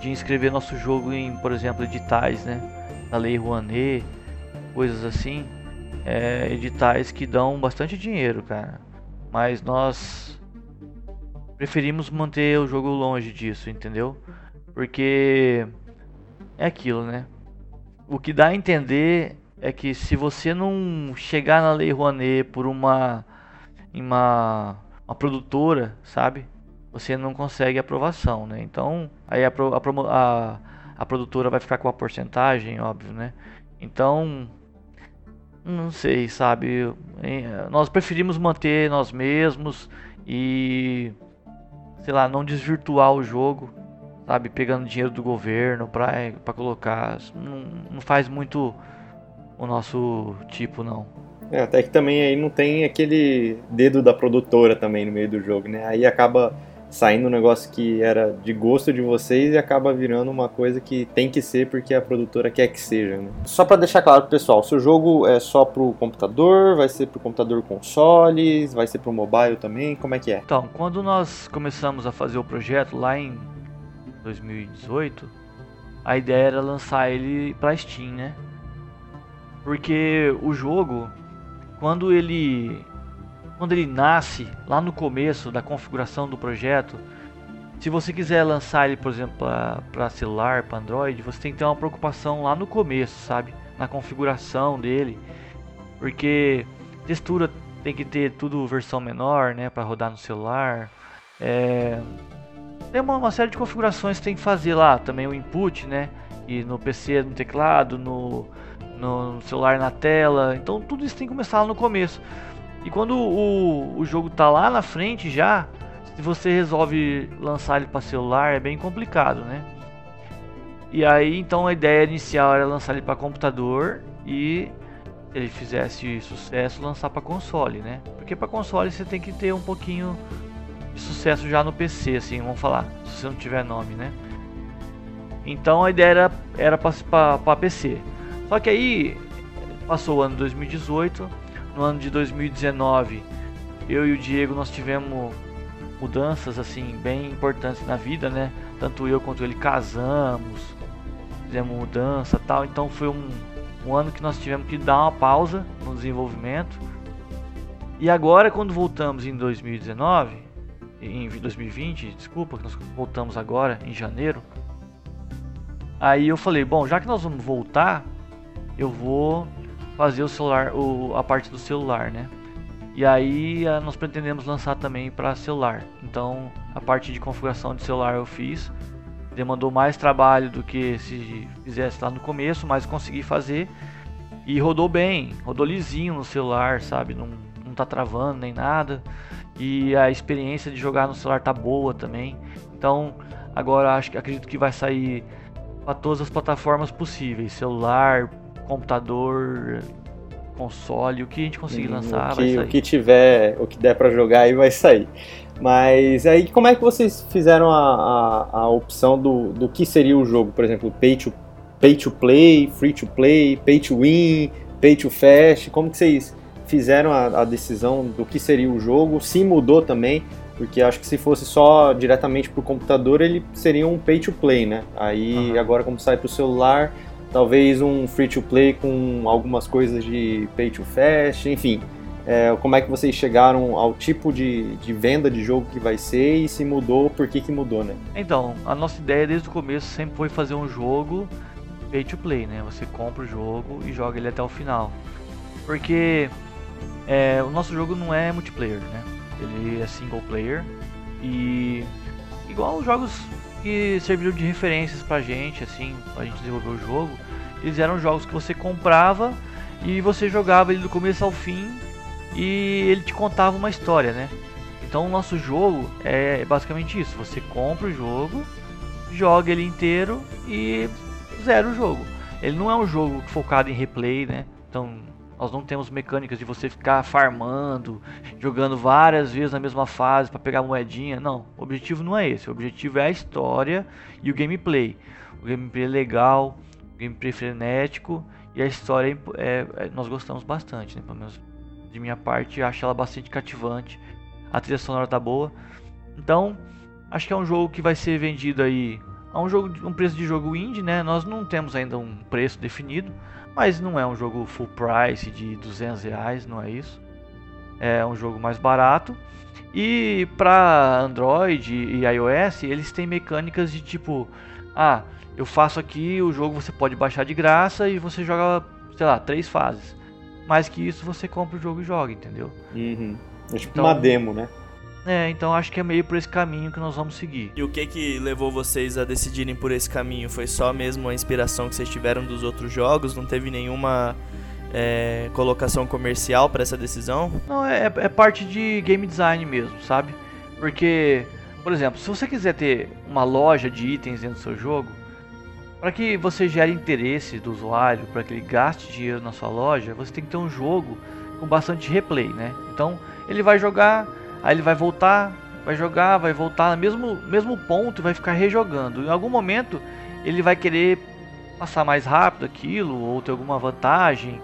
de inscrever nosso jogo em, por exemplo, editais, né? Da Lei Rouanet, coisas assim. É, editais que dão bastante dinheiro, cara. Mas nós preferimos manter o jogo longe disso, entendeu? Porque é aquilo, né? O que dá a entender é que se você não chegar na Lei Rouanet por uma uma, uma produtora, sabe? Você não consegue aprovação, né? Então, aí a, a, a, a produtora vai ficar com a porcentagem, óbvio, né? Então, não sei, sabe? Nós preferimos manter nós mesmos e, sei lá, não desvirtuar o jogo, sabe? Pegando dinheiro do governo para colocar. Não, não faz muito o nosso tipo, não. É, até que também aí não tem aquele dedo da produtora também no meio do jogo, né? Aí acaba saindo um negócio que era de gosto de vocês e acaba virando uma coisa que tem que ser porque a produtora quer que seja. Né? Só para deixar claro pro pessoal, seu jogo é só pro computador, vai ser pro computador consoles, vai ser pro mobile também, como é que é? Então, quando nós começamos a fazer o projeto lá em 2018, a ideia era lançar ele para Steam, né? Porque o jogo, quando ele quando ele nasce lá no começo da configuração do projeto, se você quiser lançar ele, por exemplo, para celular, para Android, você tem que ter uma preocupação lá no começo, sabe? Na configuração dele, porque textura tem que ter tudo versão menor, né, para rodar no celular. É... Tem uma, uma, série de configurações que tem que fazer lá, também o input, né? E no PC no teclado, no, no celular na tela. Então tudo isso tem que começar lá no começo. E quando o, o jogo tá lá na frente já, se você resolve lançar ele para celular, é bem complicado, né? E aí então a ideia inicial era lançar ele para computador e ele fizesse sucesso, lançar para console, né? Porque para console você tem que ter um pouquinho de sucesso já no PC, assim, vamos falar, se você não tiver nome, né? Então a ideia era, era para PC. Só que aí passou o ano 2018, no ano de 2019, eu e o Diego nós tivemos mudanças assim bem importantes na vida, né? Tanto eu quanto ele casamos, fizemos mudança, tal. Então foi um, um ano que nós tivemos que dar uma pausa no desenvolvimento. E agora quando voltamos em 2019, em 2020, desculpa, nós voltamos agora em janeiro. Aí eu falei, bom, já que nós vamos voltar, eu vou fazer o celular, o, a parte do celular, né? E aí eh, nós pretendemos lançar também para celular. Então a parte de configuração de celular eu fiz. Demandou mais trabalho do que se fizesse lá no começo, mas consegui fazer. E rodou bem, rodou lisinho no celular, sabe? Não, não tá travando nem nada. E a experiência de jogar no celular tá boa também. Então agora acho que acredito que vai sair para todas as plataformas possíveis, celular, computador, console, o que a gente conseguir hum, lançar o que. O que tiver, o que der para jogar aí vai sair. Mas aí como é que vocês fizeram a, a, a, opção do, do que seria o jogo? Por exemplo, pay to, pay to play, free to play, pay to win, pay to fast, como que vocês fizeram a, a decisão do que seria o jogo? Se mudou também, porque acho que se fosse só diretamente para o computador, ele seria um pay to play, né? Aí uhum. agora como sai para o celular, talvez um free to play com algumas coisas de pay to fast, enfim. É, como é que vocês chegaram ao tipo de, de venda de jogo que vai ser e se mudou, por que, que mudou, né? Então, a nossa ideia desde o começo sempre foi fazer um jogo pay to play, né? Você compra o jogo e joga ele até o final. Porque é, o nosso jogo não é multiplayer, né? Ele é single player e igual os jogos que serviram de referências pra gente, assim, pra gente desenvolver o jogo. Eles eram jogos que você comprava e você jogava ele do começo ao fim e ele te contava uma história, né? Então o nosso jogo é basicamente isso: você compra o jogo, joga ele inteiro e zera o jogo. Ele não é um jogo focado em replay, né? Então nós não temos mecânicas de você ficar farmando, jogando várias vezes na mesma fase para pegar moedinha. Não, o objetivo não é esse. O objetivo é a história e o gameplay. O gameplay é legal, o gameplay frenético e a história é, é, nós gostamos bastante, né? Pelo menos de minha parte, acho ela bastante cativante. A trilha sonora tá boa. Então, acho que é um jogo que vai ser vendido aí a um jogo um preço de jogo indie, né? Nós não temos ainda um preço definido, mas não é um jogo full price de 200 reais, não é isso. É um jogo mais barato. E para Android e iOS, eles têm mecânicas de tipo, ah, eu faço aqui o jogo você pode baixar de graça e você joga, sei lá, três fases. Mais que isso você compra o jogo e joga, entendeu? Uhum. É tipo então, uma demo, né? É, então acho que é meio por esse caminho que nós vamos seguir. E o que que levou vocês a decidirem por esse caminho? Foi só mesmo a inspiração que vocês tiveram dos outros jogos? Não teve nenhuma é, colocação comercial para essa decisão? Não, é, é parte de game design mesmo, sabe? Porque, por exemplo, se você quiser ter uma loja de itens dentro do seu jogo, para que você gere interesse do usuário, para que ele gaste dinheiro na sua loja, você tem que ter um jogo com bastante replay, né? Então, ele vai jogar Aí ele vai voltar, vai jogar, vai voltar no mesmo, mesmo ponto e vai ficar rejogando. Em algum momento ele vai querer passar mais rápido aquilo, ou ter alguma vantagem,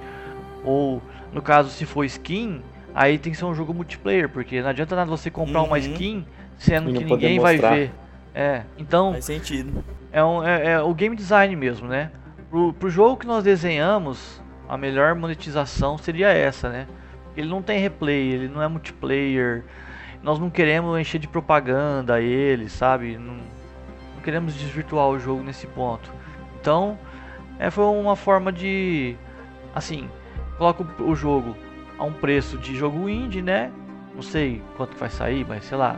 ou no caso se for skin, aí tem que ser um jogo multiplayer, porque não adianta nada você comprar uhum. uma skin sendo que ninguém vai ver. É, então. Faz sentido. É, um, é, é, o game design mesmo, né? Pro, pro jogo que nós desenhamos, a melhor monetização seria essa, né? Ele não tem replay, ele não é multiplayer, nós não queremos encher de propaganda ele, sabe? Não, não, queremos desvirtuar o jogo nesse ponto. Então, é, foi uma forma de, assim, coloca o, o jogo a um preço de jogo indie, né? Não sei quanto vai sair, mas sei lá,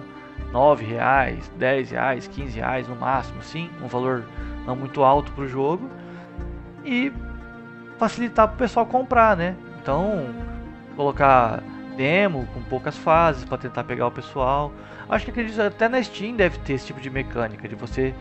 9 reais, 10 reais, 15 reais no máximo, sim, um valor não muito alto para o jogo e facilitar para o pessoal comprar, né? Então, colocar demo com poucas fases para tentar pegar o pessoal. Acho que acredito até na Steam deve ter esse tipo de mecânica de você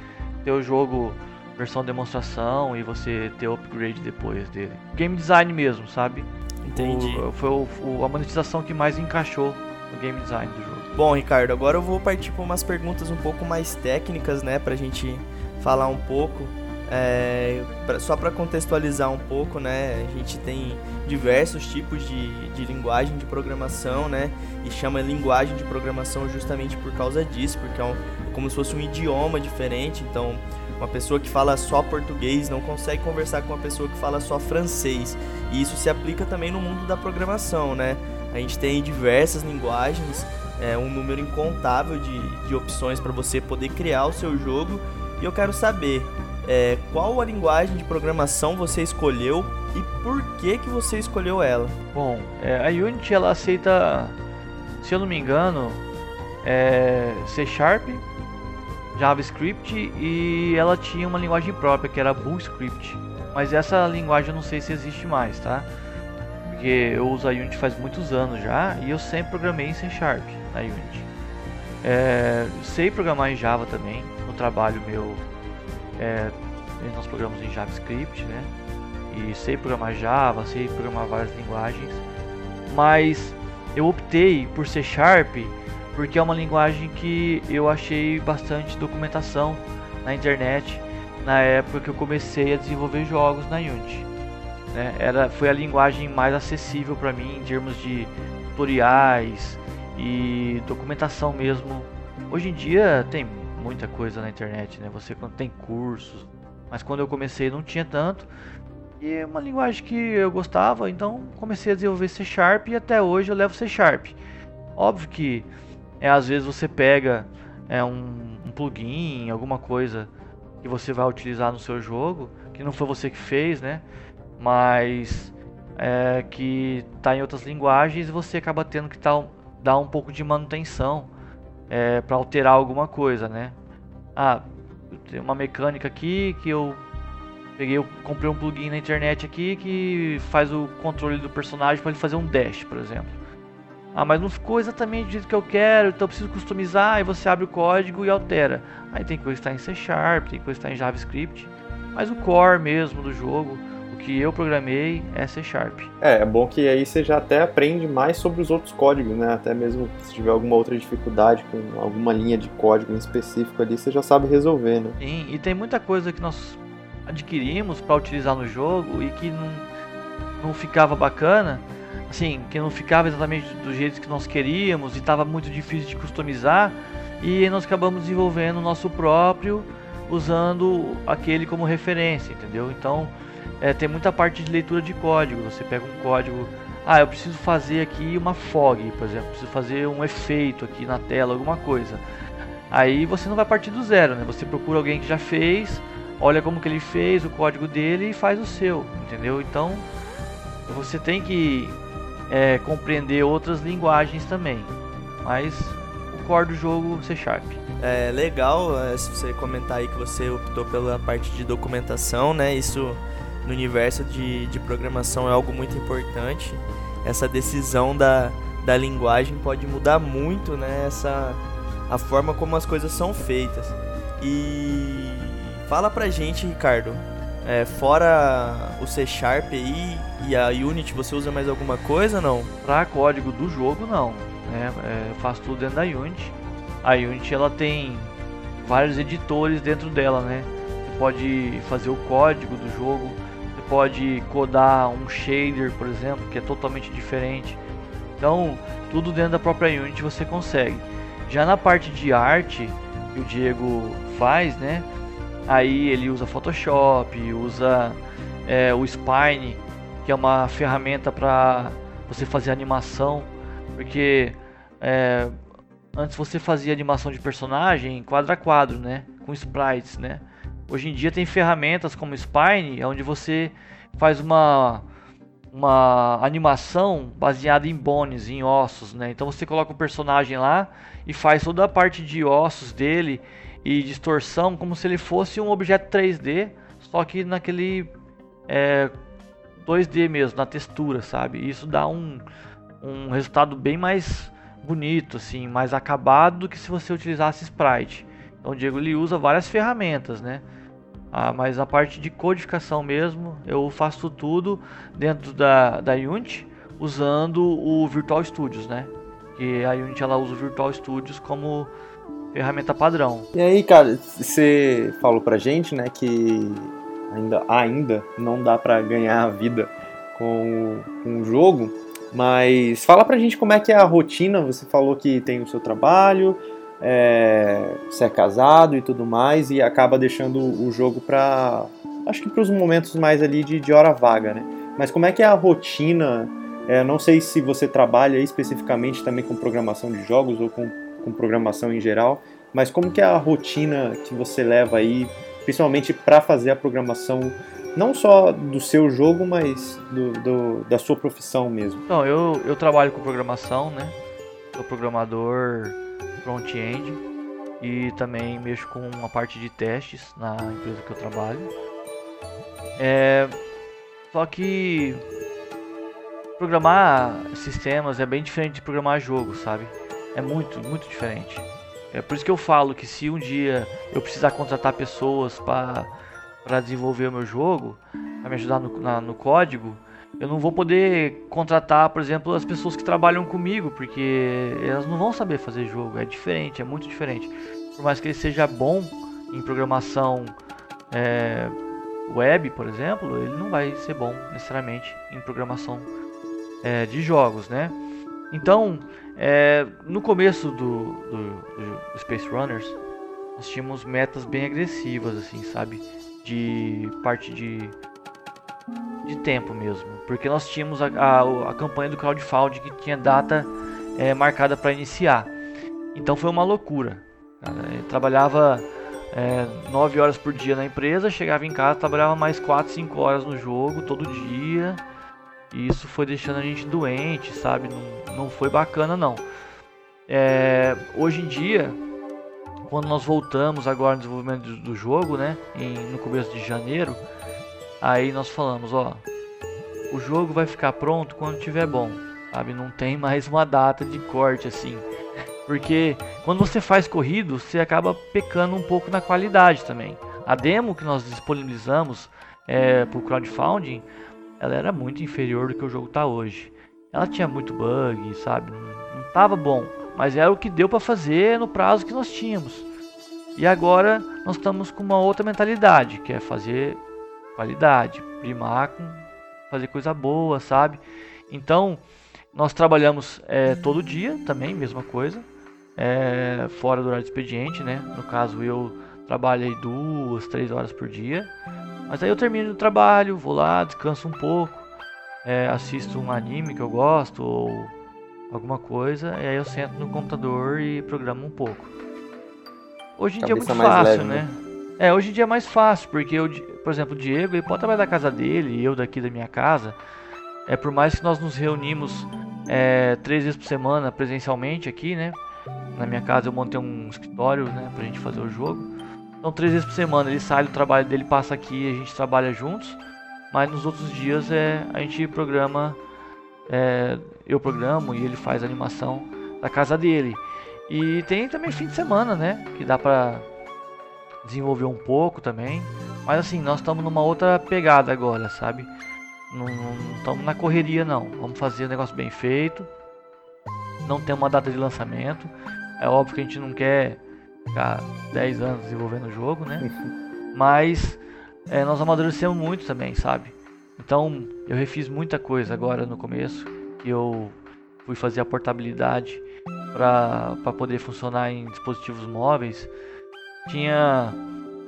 ter o jogo versão demonstração e você ter upgrade depois dele. Game design mesmo, sabe? Entendi. O, foi o, o, a monetização que mais encaixou no game design do jogo. Bom, Ricardo, agora eu vou partir para umas perguntas um pouco mais técnicas, né, pra gente falar um pouco. É, pra, só para contextualizar um pouco, né, a gente tem diversos tipos de, de linguagem de programação, né, e chama linguagem de programação justamente por causa disso, porque é, um, como se fosse um idioma diferente, então uma pessoa que fala só português não consegue conversar com uma pessoa que fala só francês, e isso se aplica também no mundo da programação, né, a gente tem diversas linguagens, é, um número incontável de, de opções para você poder criar o seu jogo, e eu quero saber é, qual a linguagem de programação você escolheu e por que que você escolheu ela? Bom, é, a Unity ela aceita, se eu não me engano, é, C Sharp, JavaScript e ela tinha uma linguagem própria que era BoolScript. Mas essa linguagem eu não sei se existe mais, tá? Porque eu uso a Unity faz muitos anos já e eu sempre programei em C Sharp na Unity. É, sei programar em Java também, no trabalho meu é, nós programamos em JavaScript, né? E sei programar Java, sei programar várias linguagens, mas eu optei por C Sharp porque é uma linguagem que eu achei bastante documentação na internet na época que eu comecei a desenvolver jogos na Unity. Né? Era, foi a linguagem mais acessível para mim em termos de tutoriais e documentação mesmo. Hoje em dia tem muita coisa na internet, né? Você tem cursos, mas quando eu comecei não tinha tanto. E é uma linguagem que eu gostava, então comecei a desenvolver C Sharp e até hoje eu levo C Sharp. Óbvio que é, às vezes você pega é, um, um plugin, alguma coisa que você vai utilizar no seu jogo, que não foi você que fez, né? Mas é, que está em outras linguagens e você acaba tendo que tá, dar um pouco de manutenção é, para alterar alguma coisa, né? Ah, tem uma mecânica aqui que eu peguei, eu comprei um plugin na internet aqui que faz o controle do personagem para ele fazer um dash, por exemplo. Ah, mas não ficou exatamente do jeito que eu quero, então eu preciso customizar. Aí você abre o código e altera. Aí tem coisa que está em C Sharp, tem coisa que está em JavaScript, mas o core mesmo do jogo que eu programei é C Sharp. É, é bom que aí você já até aprende mais sobre os outros códigos, né? Até mesmo se tiver alguma outra dificuldade com alguma linha de código em específico ali, você já sabe resolver, né? Sim, e tem muita coisa que nós adquirimos para utilizar no jogo e que não, não ficava bacana, assim, que não ficava exatamente do jeito que nós queríamos e estava muito difícil de customizar. e nós acabamos desenvolvendo o nosso próprio usando aquele como referência, entendeu? Então é, tem muita parte de leitura de código. Você pega um código, ah, eu preciso fazer aqui uma fog, por exemplo, preciso fazer um efeito aqui na tela, alguma coisa. Aí você não vai partir do zero, né? Você procura alguém que já fez, olha como que ele fez, o código dele e faz o seu, entendeu? Então você tem que é, compreender outras linguagens também, mas o core do jogo C Sharp. É legal é, se você comentar aí que você optou pela parte de documentação, né? Isso no universo de, de programação é algo muito importante. Essa decisão da, da linguagem pode mudar muito, né? Essa, a forma como as coisas são feitas. E fala pra gente, Ricardo, é, fora o C Sharp aí e a Unity, você usa mais alguma coisa não? Para código do jogo, não. Né? É, faço tudo dentro da Unity. A Unity ela tem vários editores dentro dela, né? Você pode fazer o código do jogo, pode codar um shader, por exemplo, que é totalmente diferente. Então, tudo dentro da própria Unity você consegue. Já na parte de arte que o Diego faz, né? Aí ele usa Photoshop, usa é, o Spine, que é uma ferramenta para você fazer animação, porque é, antes você fazia animação de personagem quadro a quadro, né, com sprites, né. Hoje em dia tem ferramentas como Spine, onde você faz uma uma animação baseada em bones, em ossos, né? Então você coloca o personagem lá e faz toda a parte de ossos dele e distorção como se ele fosse um objeto 3D, só que naquele é, 2D mesmo, na textura, sabe? Isso dá um, um resultado bem mais bonito, assim, mais acabado do que se você utilizasse sprite. Então o Diego ele usa várias ferramentas, né? Ah, mas a parte de codificação mesmo, eu faço tudo dentro da, da Unity usando o Virtual Studios, né? Que a Unity ela usa o Virtual Studios como ferramenta padrão. E aí, cara, você falou pra gente, né, que ainda, ainda não dá para ganhar a vida com, com o jogo, mas fala pra gente como é que é a rotina. Você falou que tem o seu trabalho, é, você é casado e tudo mais, e acaba deixando o jogo pra. Acho que para os momentos mais ali de, de hora vaga, né? Mas como é que é a rotina? É, não sei se você trabalha especificamente também com programação de jogos ou com com programação em geral, mas como que é a rotina que você leva aí, principalmente para fazer a programação não só do seu jogo, mas do, do, da sua profissão mesmo? Então, eu, eu trabalho com programação, né? Sou programador front-end e também mexo com uma parte de testes na empresa que eu trabalho. É, só que programar sistemas é bem diferente de programar jogos, sabe? é muito, muito diferente. É por isso que eu falo que se um dia eu precisar contratar pessoas para desenvolver o meu jogo, para me ajudar no, na, no código, eu não vou poder contratar, por exemplo, as pessoas que trabalham comigo, porque elas não vão saber fazer jogo. É diferente, é muito diferente. Por mais que ele seja bom em programação é, web, por exemplo, ele não vai ser bom necessariamente em programação é, de jogos, né? Então, é, no começo do, do, do, Space Runners, nós tínhamos metas bem agressivas, assim, sabe? De parte de, de tempo mesmo. Porque nós tínhamos a, a, a campanha do crowdfunding que tinha data é, marcada para iniciar. Então foi uma loucura. Eu trabalhava é, 9 horas por dia na empresa, chegava em casa, trabalhava mais 4, 5 horas no jogo todo dia e isso foi deixando a gente doente, sabe? Não, não foi bacana não. É, hoje em dia, quando nós voltamos agora no desenvolvimento do, jogo, né? Em, no começo de janeiro, aí nós falamos, ó, o jogo vai ficar pronto quando tiver bom, sabe? Não tem mais uma data de corte assim. Porque quando você faz corrido, você acaba pecando um pouco na qualidade também. A demo que nós disponibilizamos é, crowdfunding ela era muito inferior do que o jogo tá hoje. Ela tinha muito bug, sabe? Não, não tava bom, mas era o que deu para fazer no prazo que nós tínhamos. E agora nós estamos com uma outra mentalidade, que é fazer qualidade, primar com fazer coisa boa, sabe? Então nós trabalhamos é, todo dia também, mesma coisa. é, fora do horário de expediente, né? No caso, eu trabalho aí duas, três horas por dia. Mas aí eu termino o trabalho, vou lá, descanso um pouco, é, assisto um anime que eu gosto ou alguma coisa, e aí eu sento no computador e programo um pouco. Hoje em dia é muito fácil, leve, né? né? É, hoje em dia é mais fácil, porque eu, por exemplo, o Diego ele pode trabalhar da casa dele e eu daqui da minha casa. É por mais que nós nos reunimos é, três vezes por semana presencialmente aqui, né? Na minha casa eu montei um escritório, né, pra gente fazer o jogo. Então três vezes por semana ele sai do trabalho dele, passa aqui e a gente trabalha juntos. Mas nos outros dias é a gente programa, é, eu programo e ele faz a animação da casa dele. E tem também fim de semana, né? Que dá pra desenvolver um pouco também. Mas assim, nós estamos numa outra pegada agora, sabe? Não estamos na correria não. Vamos fazer o negócio bem feito. Não tem uma data de lançamento. É óbvio que a gente não quer ficar 10 anos desenvolvendo o jogo, né? Mas é, nós amadurecemos muito também, sabe? Então eu refiz muita coisa agora no começo. Eu fui fazer a portabilidade para poder funcionar em dispositivos móveis. Tinha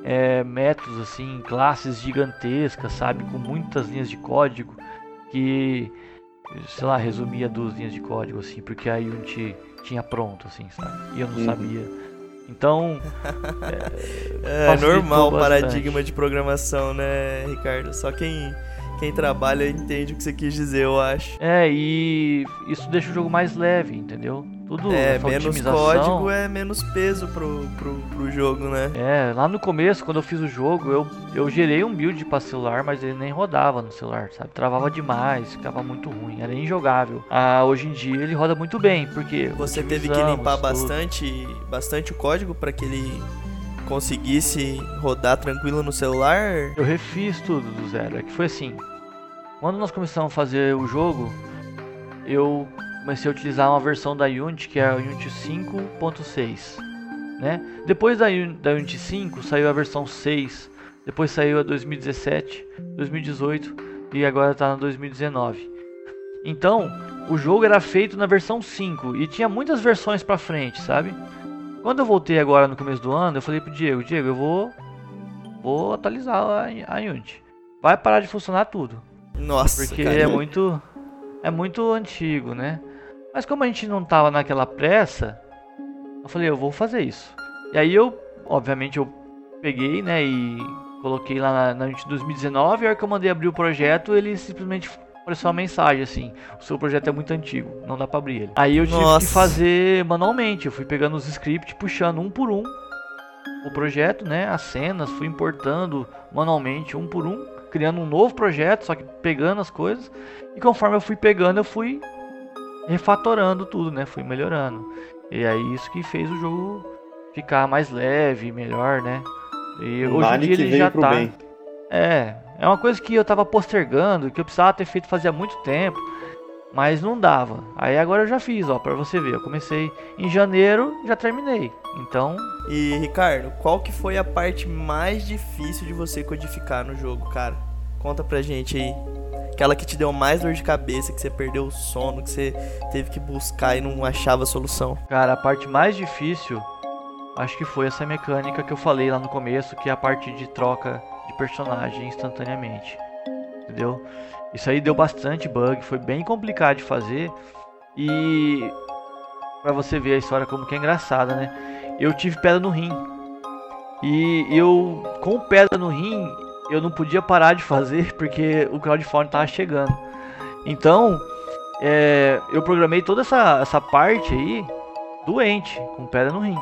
é, métodos assim, classes gigantescas, sabe, com muitas linhas de código que, sei lá, resumia duas linhas de código assim, porque a Unity tinha pronto assim, sabe? E eu não uhum. sabia. Então. É, é normal o paradigma de programação, né, Ricardo? Só quem quem trabalha entende o que você quis dizer, eu acho. É, e isso deixa o jogo mais leve, entendeu? Tudo é, menos código é menos peso pro, pro, pro jogo, né? É, lá no começo, quando eu fiz o jogo, eu, eu gerei um build pra celular, mas ele nem rodava no celular, sabe? Travava demais, ficava muito ruim, era injogável. Ah, hoje em dia ele roda muito bem, porque. Você teve que limpar tudo. bastante, bastante o código para que ele conseguisse rodar tranquilo no celular? Eu refiz tudo do zero. É que foi assim. Quando nós começamos a fazer o jogo, eu comecei a utilizar uma versão da Unity que é a Unity 5.6, né? Depois da, da Unity 5 saiu a versão 6, depois saiu a 2017, 2018 e agora está na 2019. Então, o jogo era feito na versão 5 e tinha muitas versões para frente, sabe? Quando eu voltei agora no começo do ano, eu falei pro Diego, Diego, eu vou vou atualizar a, a Unity. Vai parar de funcionar tudo. Nossa, porque é muito é muito antigo, né? Mas como a gente não tava naquela pressa, eu falei, eu vou fazer isso. E aí eu, obviamente, eu peguei, né, e coloquei lá na, na Unity 2019, e a hora que eu mandei abrir o projeto, ele simplesmente apareceu uma mensagem assim: o seu projeto é muito antigo, não dá para abrir ele. Aí eu tive Nossa. que fazer manualmente, eu fui pegando os scripts, puxando um por um o projeto, né, as cenas, fui importando manualmente um por um, criando um novo projeto, só que pegando as coisas. E conforme eu fui pegando, eu fui refatorando tudo, né, fui melhorando. E aí isso que fez o jogo ficar mais leve, melhor, né? E hoje em dia ele já tá bem. É, é uma coisa que eu tava postergando, que eu precisava ter feito fazia muito tempo, mas não dava. Aí agora eu já fiz, ó, para você ver. Eu comecei em janeiro, já terminei. Então, e Ricardo, qual que foi a parte mais difícil de você codificar no jogo, cara? Conta pra gente aí. Aquela que te deu mais dor de cabeça, que você perdeu o sono, que você teve que buscar e não achava a solução. Cara, a parte mais difícil, acho que foi essa mecânica que eu falei lá no começo, que é a parte de troca de personagem instantaneamente. Entendeu? Isso aí deu bastante bug, foi bem complicado de fazer. E para você ver a história como que é engraçada, né? Eu tive pedra no rim. E eu com pedra no rim, eu não podia parar de fazer porque o crowdfunding tava chegando. Então, é, eu programei toda essa, essa parte aí doente, com pedra no rim.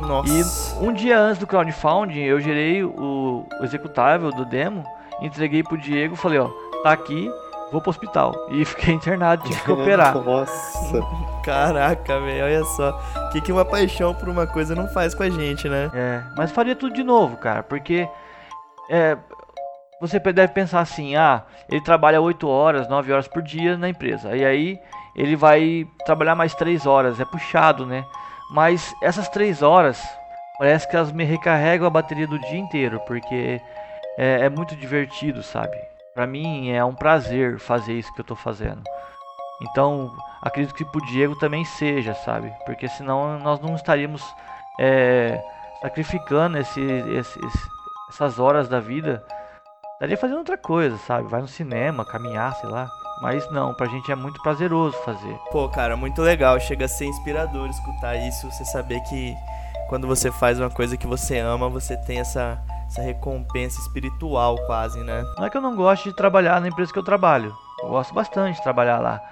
Nossa. E um dia antes do crowdfunding, eu gerei o, o executável do demo, entreguei pro Diego, falei, ó, tá aqui, vou pro hospital. E fiquei internado, tive que operar. Nossa. Caraca, velho, olha só. O que, que uma paixão por uma coisa não faz com a gente, né? É, mas faria tudo de novo, cara, porque é, você deve pensar assim, ah, ele trabalha 8 horas, 9 horas por dia na empresa. E aí ele vai trabalhar mais 3 horas, é puxado, né? Mas essas 3 horas, parece que elas me recarregam a bateria do dia inteiro, porque é, é muito divertido, sabe? Para mim é um prazer fazer isso que eu tô fazendo. Então, acredito que pro Diego também seja, sabe? Porque senão nós não estaríamos é, sacrificando esse, esse, essas horas da vida. Estaria fazendo outra coisa, sabe? Vai no cinema, caminhar, sei lá. Mas não, pra gente é muito prazeroso fazer. Pô, cara, muito legal. Chega a ser inspirador escutar isso. Você saber que quando você faz uma coisa que você ama, você tem essa, essa recompensa espiritual quase, né? Não é que eu não gosto de trabalhar na empresa que eu trabalho. Eu gosto bastante de trabalhar lá.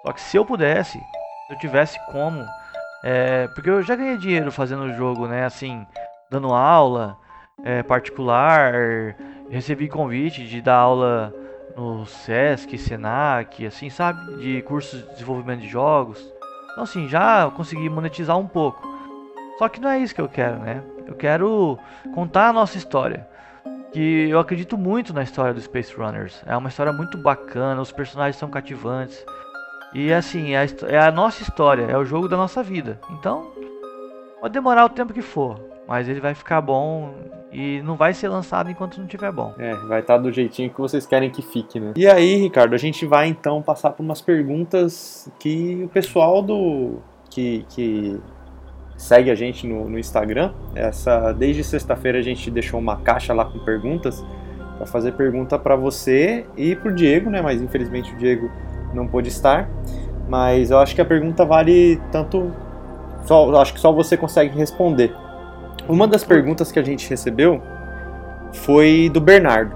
Só que se eu pudesse, se eu tivesse como. É, porque eu já ganhei dinheiro fazendo o jogo, né? Assim, dando aula é, particular, recebi convite de dar aula no Sesc, Senac, assim, sabe? De cursos de desenvolvimento de jogos. Então, assim, já consegui monetizar um pouco. Só que não é isso que eu quero, né? Eu quero contar a nossa história. Que eu acredito muito na história do Space Runners. É uma história muito bacana, os personagens são cativantes. E assim, é a, é a nossa história, é o jogo da nossa vida. Então, pode demorar o tempo que for, mas ele vai ficar bom e não vai ser lançado enquanto não tiver bom. É, vai estar tá do jeitinho que vocês querem que fique, né? E aí, Ricardo, a gente vai então passar por umas perguntas que o pessoal do que, que segue a gente no, no Instagram, essa desde sexta-feira a gente deixou uma caixa lá com perguntas para fazer pergunta para você e para o Diego, né? Mas infelizmente o Diego não pôde estar. Mas eu acho que a pergunta vale tanto. Só, acho que só você consegue responder. Uma das perguntas que a gente recebeu foi do Bernardo.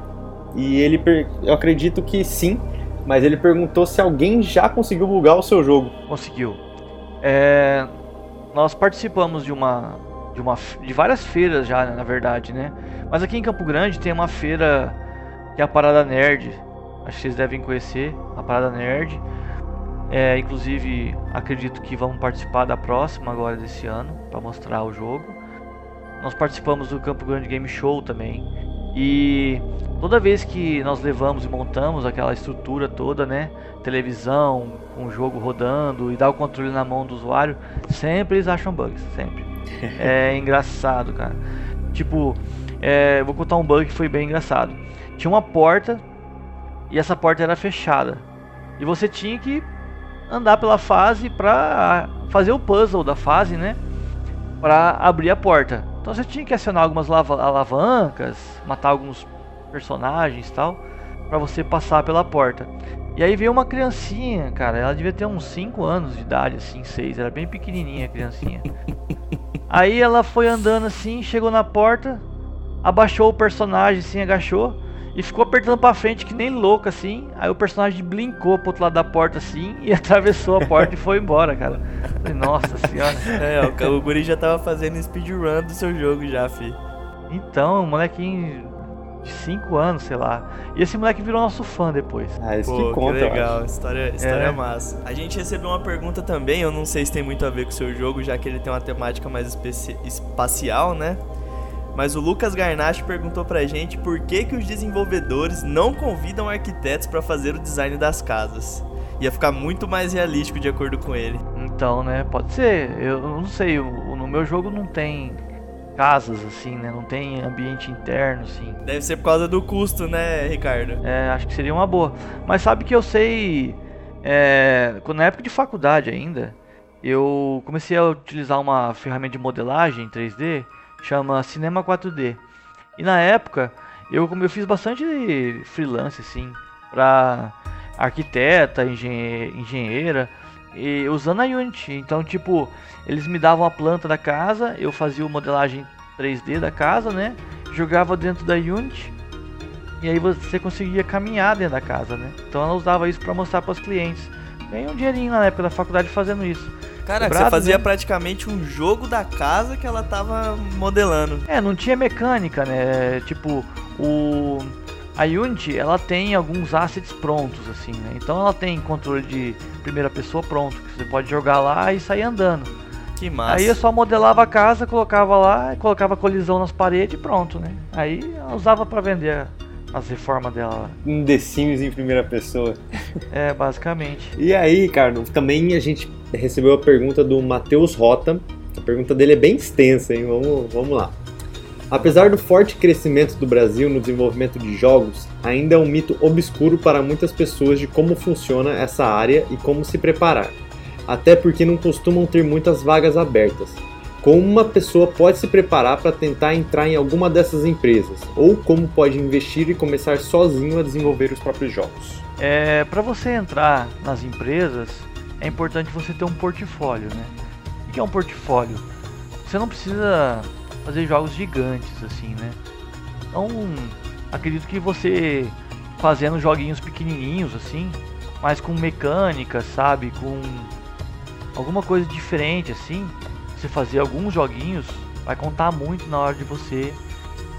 E ele, eu acredito que sim, mas ele perguntou se alguém já conseguiu bugar o seu jogo. Conseguiu. É, nós participamos de uma, de uma, de várias feiras já, na verdade, né? Mas aqui em Campo Grande tem uma feira que é a Parada Nerd. Acho que vocês devem conhecer a Parada Nerd. É, inclusive, acredito que vamos participar da próxima agora desse ano para mostrar o jogo. Nós participamos do Campo Grande Game Show também. E toda vez que nós levamos e montamos aquela estrutura toda, né? Televisão, com o jogo rodando e dá o controle na mão do usuário, sempre eles acham bugs, sempre. é engraçado, cara. Tipo, é, vou contar um bug que foi bem engraçado. Tinha uma porta e essa porta era fechada. E você tinha que andar pela fase pra fazer o puzzle da fase, né? Pra abrir a porta. Então você tinha que acionar algumas alavancas, matar alguns personagens e tal, para você passar pela porta. E aí veio uma criancinha, cara, ela devia ter uns 5 anos de idade, assim, 6, era bem pequenininha a criancinha. aí ela foi andando assim, chegou na porta, abaixou o personagem, assim, agachou e ficou apertando pra frente que nem louco assim. Aí o personagem blincou pro outro lado da porta assim e atravessou a porta e foi embora, cara. Nossa senhora. É, o, o Guri já tava fazendo speedrun do seu jogo já, fi. Então, um molequinho de 5 anos, sei lá. E esse moleque virou nosso fã depois. Ah, isso Pô, que conta, que legal. História, história é. massa. A gente recebeu uma pergunta também, eu não sei se tem muito a ver com o seu jogo, já que ele tem uma temática mais espacial, né? Mas o Lucas Garnache perguntou pra gente por que, que os desenvolvedores não convidam arquitetos para fazer o design das casas. Ia ficar muito mais realístico de acordo com ele. Então, né? Pode ser. Eu não sei. no meu jogo não tem casas assim, né? Não tem ambiente interno, assim. Deve ser por causa do custo, né, Ricardo? É, acho que seria uma boa. Mas sabe que eu sei. É, na época de faculdade ainda, eu comecei a utilizar uma ferramenta de modelagem 3D chama Cinema 4D. E na época eu, eu fiz bastante freelance assim para arquiteta, engenheira e usando a Unity. Então, tipo, eles me davam a planta da casa, eu fazia a modelagem 3D da casa, né? Jogava dentro da Unity e aí você conseguia caminhar dentro da casa, né? Então ela usava isso para mostrar para os clientes. Ganhei um dinheirinho na época da faculdade fazendo isso. Caraca, você fazia né? praticamente um jogo da casa que ela tava modelando. É, não tinha mecânica, né? Tipo, o a Unity, ela tem alguns assets prontos assim, né? Então ela tem controle de primeira pessoa pronto, que você pode jogar lá e sair andando. Que massa. Aí eu só modelava a casa, colocava lá, colocava colisão nas paredes e pronto, né? Aí eu usava para vender as reformas dela. Um The Sims em primeira pessoa. É, basicamente. E aí, Ricardo, também a gente recebeu a pergunta do Matheus Rota. A pergunta dele é bem extensa, hein? Vamos, vamos lá. Apesar do forte crescimento do Brasil no desenvolvimento de jogos, ainda é um mito obscuro para muitas pessoas de como funciona essa área e como se preparar, até porque não costumam ter muitas vagas abertas. Como uma pessoa pode se preparar para tentar entrar em alguma dessas empresas, ou como pode investir e começar sozinho a desenvolver os próprios jogos? É, para você entrar nas empresas, é importante você ter um portfólio, né? O que é um portfólio? Você não precisa fazer jogos gigantes assim, né? Então, acredito que você fazendo joguinhos pequenininhos assim, mas com mecânica, sabe, com alguma coisa diferente assim, você fazer alguns joguinhos vai contar muito na hora de você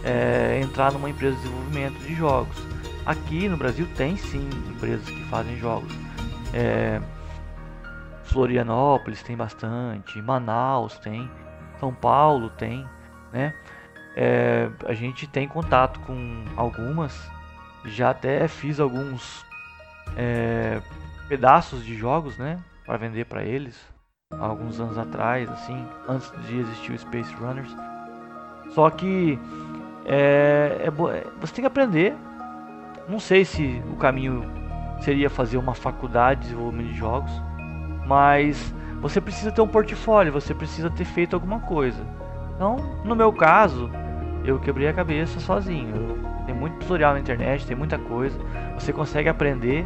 é, entrar numa empresa de desenvolvimento de jogos. Aqui no Brasil tem sim empresas que fazem jogos. É, Florianópolis tem bastante, Manaus tem, São Paulo tem, né? É, a gente tem contato com algumas, já até fiz alguns é, pedaços de jogos, né, para vender para eles alguns anos atrás, assim, antes de existir o Space Runners. Só que é, é, é, você tem que aprender. Não sei se o caminho seria fazer uma faculdade de desenvolvimento de jogos, mas você precisa ter um portfólio, você precisa ter feito alguma coisa. Então, no meu caso, eu quebrei a cabeça sozinho. Tem muito tutorial na internet, tem muita coisa. Você consegue aprender.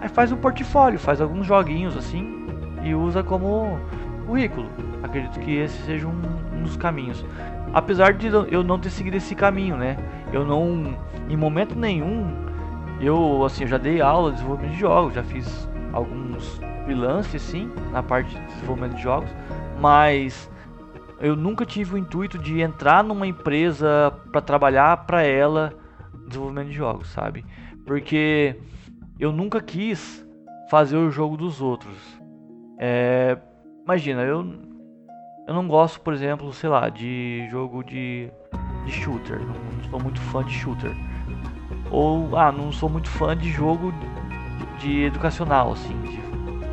Aí faz um portfólio, faz alguns joguinhos assim, e usa como currículo. Acredito que esse seja um, um dos caminhos. Apesar de eu não ter seguido esse caminho, né? Eu não, em momento nenhum, eu assim, eu já dei aula de desenvolvimento de jogos, já fiz alguns freelance sim, na parte de desenvolvimento de jogos, mas eu nunca tive o intuito de entrar numa empresa para trabalhar para ela desenvolvimento de jogos, sabe? Porque eu nunca quis fazer o jogo dos outros. É, imagina, eu, eu não gosto, por exemplo, sei lá, de jogo de, de shooter. Não, sou muito fã de shooter. Ou, ah, não sou muito fã de jogo de, de educacional, assim, de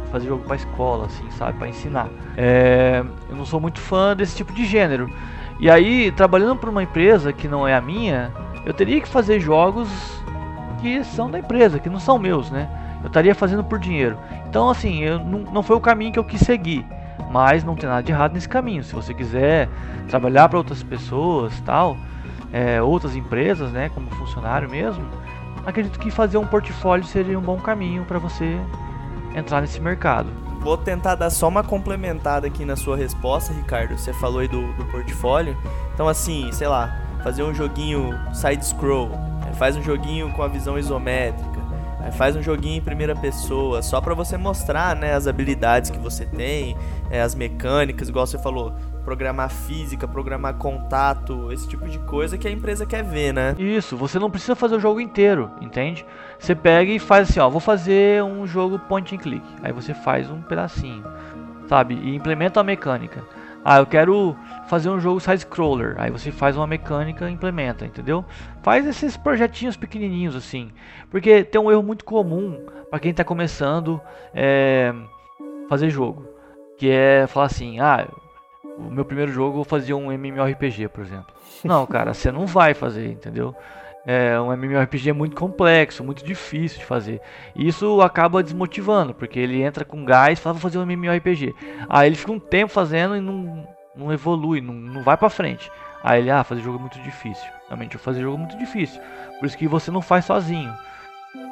fazer jogo para escola, assim, sabe, para ensinar. É, eu não sou muito fã desse tipo de gênero. E aí, trabalhando para uma empresa que não é a minha, eu teria que fazer jogos que são da empresa, que não são meus, né? eu estaria fazendo por dinheiro. Então, assim, eu, não, não foi o caminho que eu quis seguir. Mas não tem nada de errado nesse caminho. Se você quiser trabalhar para outras pessoas, tal, é, outras empresas, né, como funcionário mesmo, acredito que fazer um portfólio seria um bom caminho para você entrar nesse mercado. Vou tentar dar só uma complementada aqui na sua resposta, Ricardo. Você falou aí do, do portfólio. Então, assim, sei lá, fazer um joguinho side-scroll, é, faz um joguinho com a visão isométrica faz um joguinho em primeira pessoa, só para você mostrar, né, as habilidades que você tem, é, as mecânicas, igual você falou, programar física, programar contato, esse tipo de coisa que a empresa quer ver, né? Isso, você não precisa fazer o jogo inteiro, entende? Você pega e faz assim, ó, vou fazer um jogo point and click. Aí você faz um pedacinho, sabe? E implementa a mecânica. Ah, eu quero fazer um jogo side-scroller. Aí você faz uma mecânica e implementa, entendeu? Faz esses projetinhos pequenininhos assim. Porque tem um erro muito comum para quem está começando é, fazer jogo. Que é falar assim, ah, o meu primeiro jogo eu vou fazer um MMORPG, por exemplo. Não, cara, você não vai fazer, entendeu? É, um MMORPG muito complexo, muito difícil de fazer. E isso acaba desmotivando, porque ele entra com gás e fala, vou fazer um MMORPG. Aí ele fica um tempo fazendo e não, não evolui, não, não vai pra frente. Aí ele, ah, fazer jogo é muito difícil. Realmente, fazer jogo é muito difícil. Por isso que você não faz sozinho.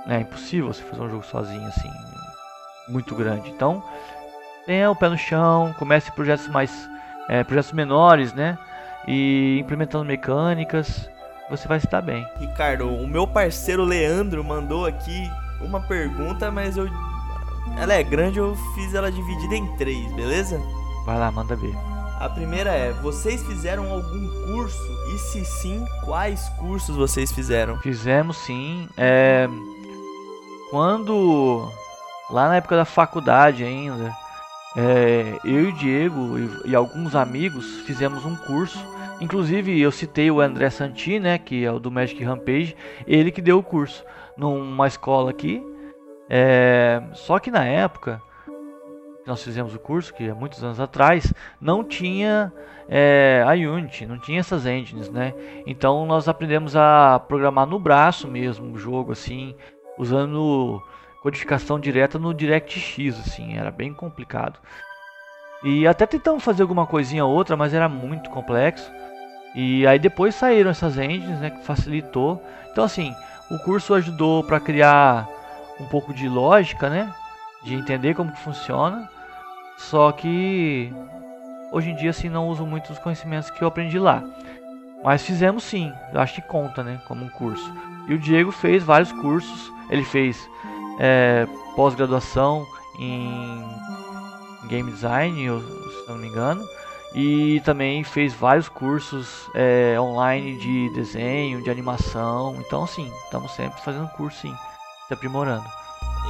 É impossível você fazer um jogo sozinho, assim, muito grande. Então, tenha o pé no chão, comece projetos mais, é, projetos menores, né? E implementando mecânicas você vai estar bem. Ricardo, o meu parceiro Leandro mandou aqui uma pergunta, mas eu. Ela é grande, eu fiz ela dividida em três, beleza? Vai lá, manda ver. A primeira é: vocês fizeram algum curso? E se sim, quais cursos vocês fizeram? Fizemos sim. É... Quando. Lá na época da faculdade ainda, é... eu e o Diego e, e alguns amigos fizemos um curso Inclusive, eu citei o André Santi, né, que é o do Magic Rampage, ele que deu o curso numa escola aqui. É, só que na época nós fizemos o curso, que há muitos anos atrás, não tinha é, a Unity, não tinha essas engines, né? Então nós aprendemos a programar no braço mesmo o jogo, assim, usando codificação direta no DirectX, assim, era bem complicado. E até tentamos fazer alguma coisinha ou outra, mas era muito complexo. E aí depois saíram essas engines, né, que facilitou. Então assim, o curso ajudou para criar um pouco de lógica, né, de entender como que funciona. Só que hoje em dia assim não uso muito os conhecimentos que eu aprendi lá. Mas fizemos sim, eu acho que conta, né, como um curso. E o Diego fez vários cursos. Ele fez é, pós-graduação em game design, se não me engano, e também fez vários cursos é, online de desenho, de animação. Então, sim, estamos sempre fazendo curso, sim, se aprimorando.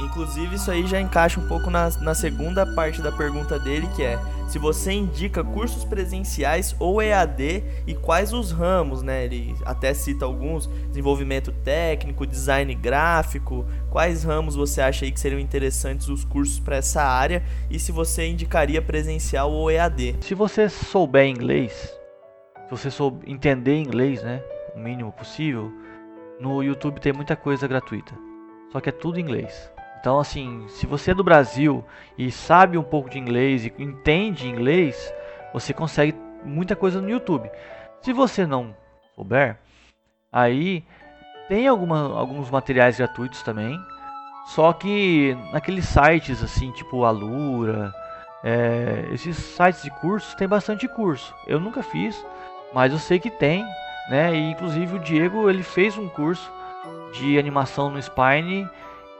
Inclusive, isso aí já encaixa um pouco na, na segunda parte da pergunta dele, que é se você indica cursos presenciais ou EAD e quais os ramos, né? Ele até cita alguns: desenvolvimento técnico, design gráfico. Quais ramos você acha aí que seriam interessantes os cursos para essa área e se você indicaria presencial ou EAD? Se você souber inglês, se você souber entender inglês, né? O mínimo possível, no YouTube tem muita coisa gratuita. Só que é tudo em inglês. Então, assim, se você é do Brasil e sabe um pouco de inglês e entende inglês, você consegue muita coisa no YouTube. Se você não souber, aí tem alguma, alguns materiais gratuitos também. Só que naqueles sites assim, tipo Alura, é, esses sites de cursos tem bastante curso. Eu nunca fiz, mas eu sei que tem, né? E inclusive o Diego ele fez um curso de animação no Spine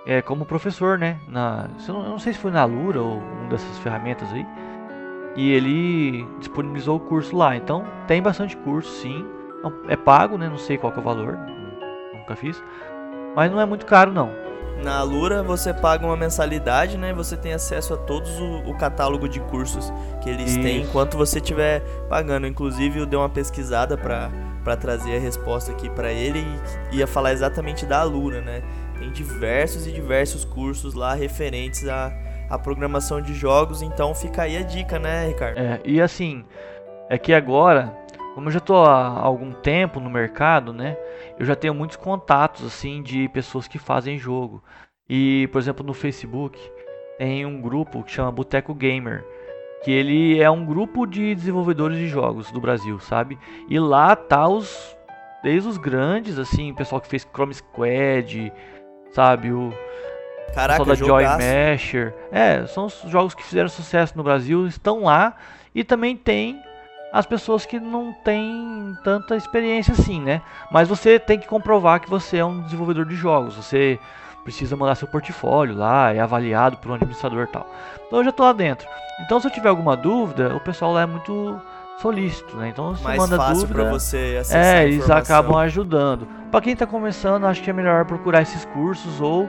é, como professor, né? Na, eu não sei se foi na Lura ou uma dessas ferramentas aí. E ele disponibilizou o curso lá. Então tem bastante curso, sim. É pago, né? Não sei qual é o valor. Nunca fiz. Mas não é muito caro, não. Na Lura você paga uma mensalidade, né? Você tem acesso a todos o, o catálogo de cursos que eles Isso. têm enquanto você estiver pagando. Inclusive eu dei uma pesquisada para para trazer a resposta aqui para ele e ia falar exatamente da Lura, né? Diversos e diversos cursos lá referentes à, à programação de jogos, então fica aí a dica, né, Ricardo? É, e assim, é que agora, como eu já estou há algum tempo no mercado, né, eu já tenho muitos contatos assim de pessoas que fazem jogo. E, por exemplo, no Facebook tem um grupo que chama Boteco Gamer, que ele é um grupo de desenvolvedores de jogos do Brasil, sabe? E lá tá os desde os grandes assim, o pessoal que fez Chrome Squad, sabe? O Caraca, da Joy Masher. É, são os jogos que fizeram sucesso no Brasil, estão lá. E também tem as pessoas que não têm tanta experiência assim, né? Mas você tem que comprovar que você é um desenvolvedor de jogos. Você precisa mandar seu portfólio lá, é avaliado por um administrador e tal. Então eu já estou lá dentro. Então se eu tiver alguma dúvida, o pessoal lá é muito solícito, né? Então você Mais manda fácil dúvida. Pra você acessar é, eles acabam ajudando. Para quem está começando, acho que é melhor procurar esses cursos ou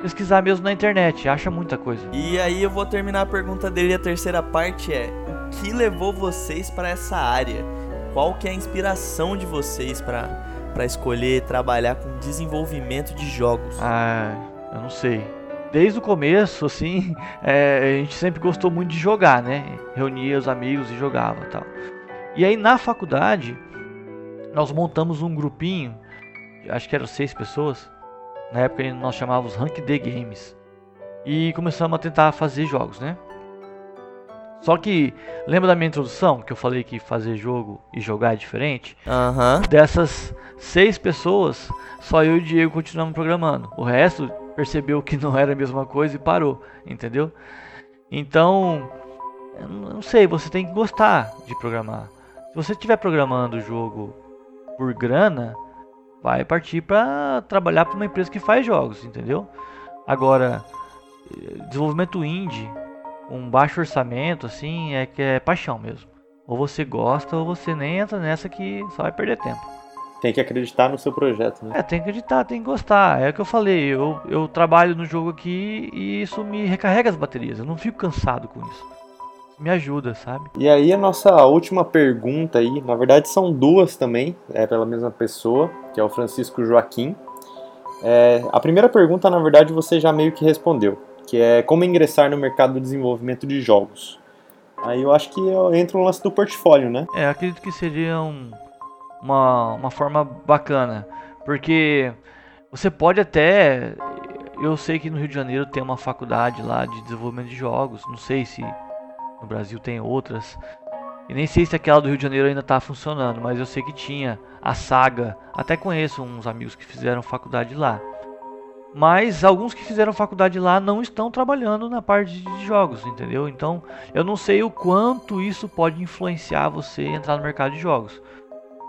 pesquisar mesmo na internet, acha muita coisa. E aí eu vou terminar a pergunta dele, a terceira parte é: o que levou vocês para essa área? Qual que é a inspiração de vocês para para escolher trabalhar com desenvolvimento de jogos? Ah, eu não sei. Desde o começo, assim, é, a gente sempre gostou muito de jogar, né? Reunia os amigos e jogava tal. E aí na faculdade, nós montamos um grupinho, acho que eram seis pessoas. Na época nós chamávamos Rank D Games. E começamos a tentar fazer jogos, né? Só que, lembra da minha introdução que eu falei que fazer jogo e jogar é diferente? Uhum. Dessas seis pessoas, só eu e o Diego continuamos programando. O resto percebeu que não era a mesma coisa e parou, entendeu? Então, eu não sei, você tem que gostar de programar. Se você estiver programando o jogo por grana, vai partir para trabalhar para uma empresa que faz jogos, entendeu? Agora, desenvolvimento indie, um baixo orçamento, assim, é que é paixão mesmo. Ou você gosta ou você nem entra nessa que só vai perder tempo. Tem que acreditar no seu projeto, né? É, tem que acreditar, tem que gostar. É o que eu falei, eu, eu trabalho no jogo aqui e isso me recarrega as baterias. Eu não fico cansado com isso. me ajuda, sabe? E aí a nossa última pergunta aí, na verdade são duas também, é pela mesma pessoa, que é o Francisco Joaquim. É, a primeira pergunta, na verdade, você já meio que respondeu. que é como ingressar no mercado do desenvolvimento de jogos. Aí eu acho que entra o lance do portfólio, né? É, acredito que seria um, uma, uma forma bacana, porque você pode até. Eu sei que no Rio de Janeiro tem uma faculdade lá de desenvolvimento de jogos, não sei se no Brasil tem outras. E nem sei se aquela do Rio de Janeiro ainda está funcionando, mas eu sei que tinha a Saga. Até conheço uns amigos que fizeram faculdade lá. Mas alguns que fizeram faculdade lá não estão trabalhando na parte de jogos, entendeu? Então eu não sei o quanto isso pode influenciar você entrar no mercado de jogos.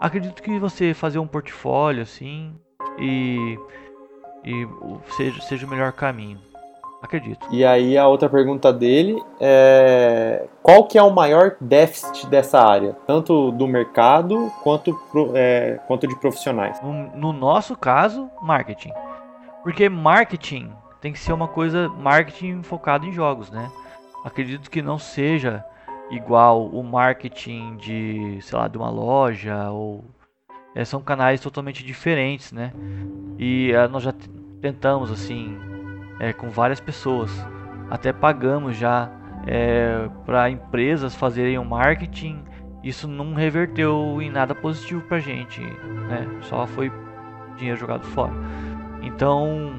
Acredito que você fazer um portfólio assim e, e seja, seja o melhor caminho. Acredito. E aí a outra pergunta dele é qual que é o maior déficit dessa área, tanto do mercado quanto, é, quanto de profissionais? No, no nosso caso, marketing. Porque marketing tem que ser uma coisa marketing focado em jogos, né? Acredito que não seja igual o marketing de, sei lá, de uma loja ou é, são canais totalmente diferentes, né? E é, nós já tentamos assim é, com várias pessoas. Até pagamos já é, para empresas fazerem o marketing. Isso não reverteu em nada positivo para gente, né? Só foi dinheiro jogado fora. Então,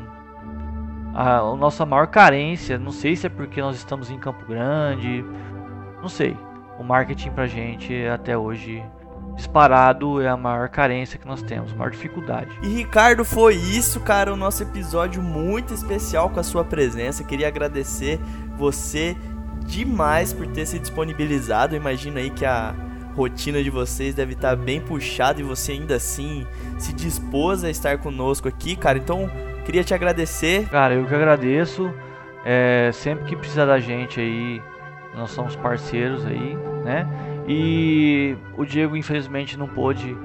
a, a nossa maior carência, não sei se é porque nós estamos em Campo Grande, não sei. O marketing pra gente até hoje disparado é a maior carência que nós temos, a maior dificuldade. E Ricardo, foi isso, cara, o nosso episódio muito especial com a sua presença. Queria agradecer você demais por ter se disponibilizado. Imagino aí que a rotina de vocês deve estar bem puxada e você ainda assim se dispôs a estar conosco aqui, cara. Então, queria te agradecer. Cara, eu que agradeço. É, sempre que precisar da gente aí, nós somos parceiros aí, né? E o Diego, infelizmente, não pôde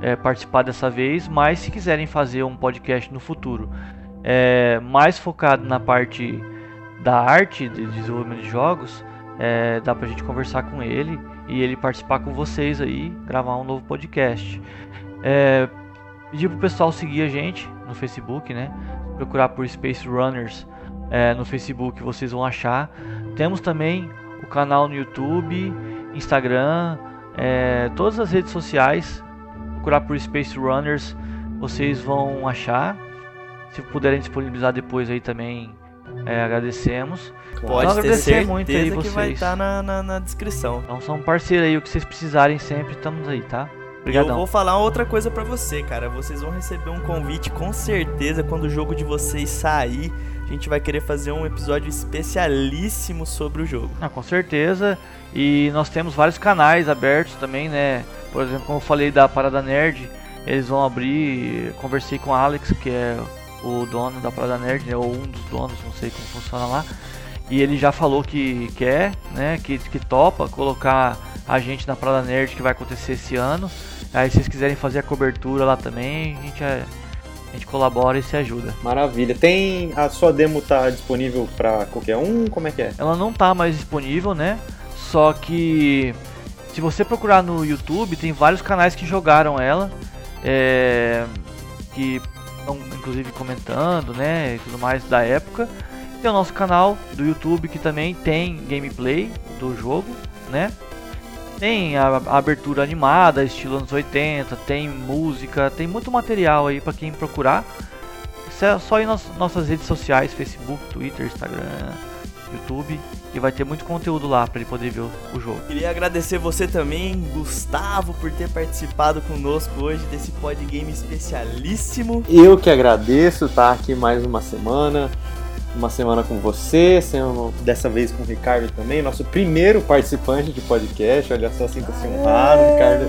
é, participar dessa vez, mas se quiserem fazer um podcast no futuro é, mais focado na parte da arte, de desenvolvimento de jogos, é, dá pra gente conversar com ele e ele participar com vocês aí, gravar um novo podcast. É, pedir pro pessoal seguir a gente no Facebook, né? Procurar por Space Runners é, no Facebook, vocês vão achar. Temos também o canal no YouTube Instagram, é, todas as redes sociais. Procurar por Space Runners, vocês vão achar. Se puderem disponibilizar depois aí também, é, agradecemos. Pode então, certeza muito aí vocês. que vai estar tá na, na, na, descrição. Então são parceiros aí, o que vocês precisarem sempre, estamos aí, tá? Obrigadão. Eu vou falar outra coisa para você, cara. Vocês vão receber um convite com certeza quando o jogo de vocês sair. A gente vai querer fazer um episódio especialíssimo sobre o jogo. Ah, com certeza. E nós temos vários canais abertos também, né? Por exemplo, como eu falei da Parada Nerd, eles vão abrir. Conversei com o Alex, que é o dono da Parada Nerd, né? ou um dos donos, não sei como funciona lá. E ele já falou que quer, né? Que, que topa colocar a gente na Parada Nerd que vai acontecer esse ano. Aí se vocês quiserem fazer a cobertura lá também, a gente, é, a gente colabora e se ajuda. Maravilha. Tem a sua demo tá disponível para qualquer um? Como é que é? Ela não tá mais disponível, né? Só que se você procurar no YouTube, tem vários canais que jogaram ela, é, que estão inclusive comentando, né, e tudo mais da época. Tem o nosso canal do YouTube que também tem gameplay do jogo, né? Tem a, a abertura animada, estilo anos 80, tem música, tem muito material aí para quem procurar. É só em nas nossas redes sociais, Facebook, Twitter, Instagram, YouTube e vai ter muito conteúdo lá para ele poder ver o, jogo. Queria agradecer você também, Gustavo, por ter participado conosco hoje desse podgame especialíssimo. Eu que agradeço estar aqui mais uma semana. Uma semana com você, dessa vez com o Ricardo também, nosso primeiro participante de podcast. Olha só, sinta-se honrado, Ricardo.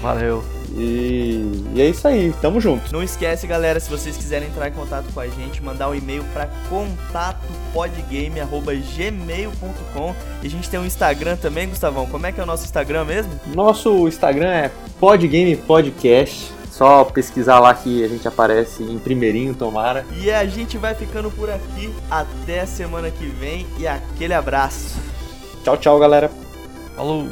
Valeu. E, e, é isso aí, tamo junto. Não esquece, galera, se vocês quiserem entrar em contato com a gente, mandar um e-mail para contatopodgame@gmail.com. E a gente tem um Instagram também, Gustavão. Como é que é o nosso Instagram mesmo? Nosso Instagram é Podgame Podcast. Só pesquisar lá que a gente aparece em primeirinho, tomara. E a gente vai ficando por aqui. Até a semana que vem e aquele abraço. Tchau, tchau, galera. Falou.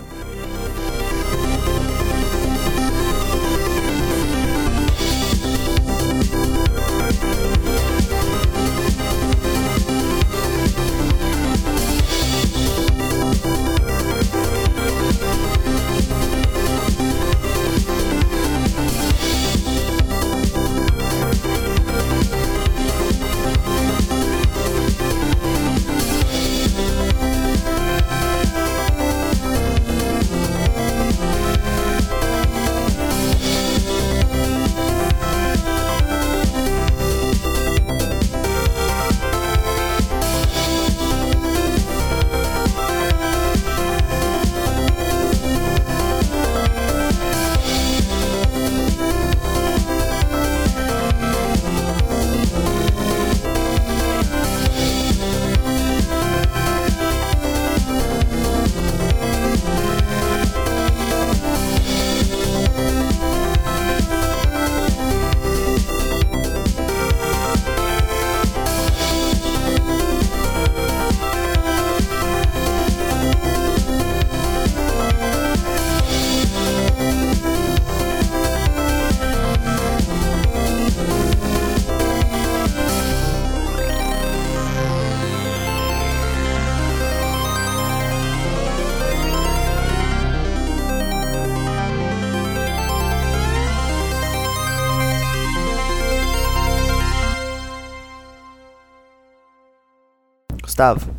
Gustavo,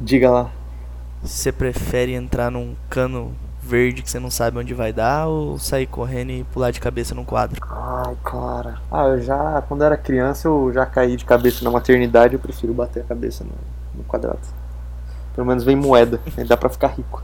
Diga lá. você prefere entrar num cano verde que você não sabe onde vai dar ou sair correndo e pular de cabeça num quadro? Ai, cara. Ah, eu já, quando era criança, eu já caí de cabeça na maternidade, eu prefiro bater a cabeça no, no quadrado. Pelo menos vem moeda, dá pra ficar rico.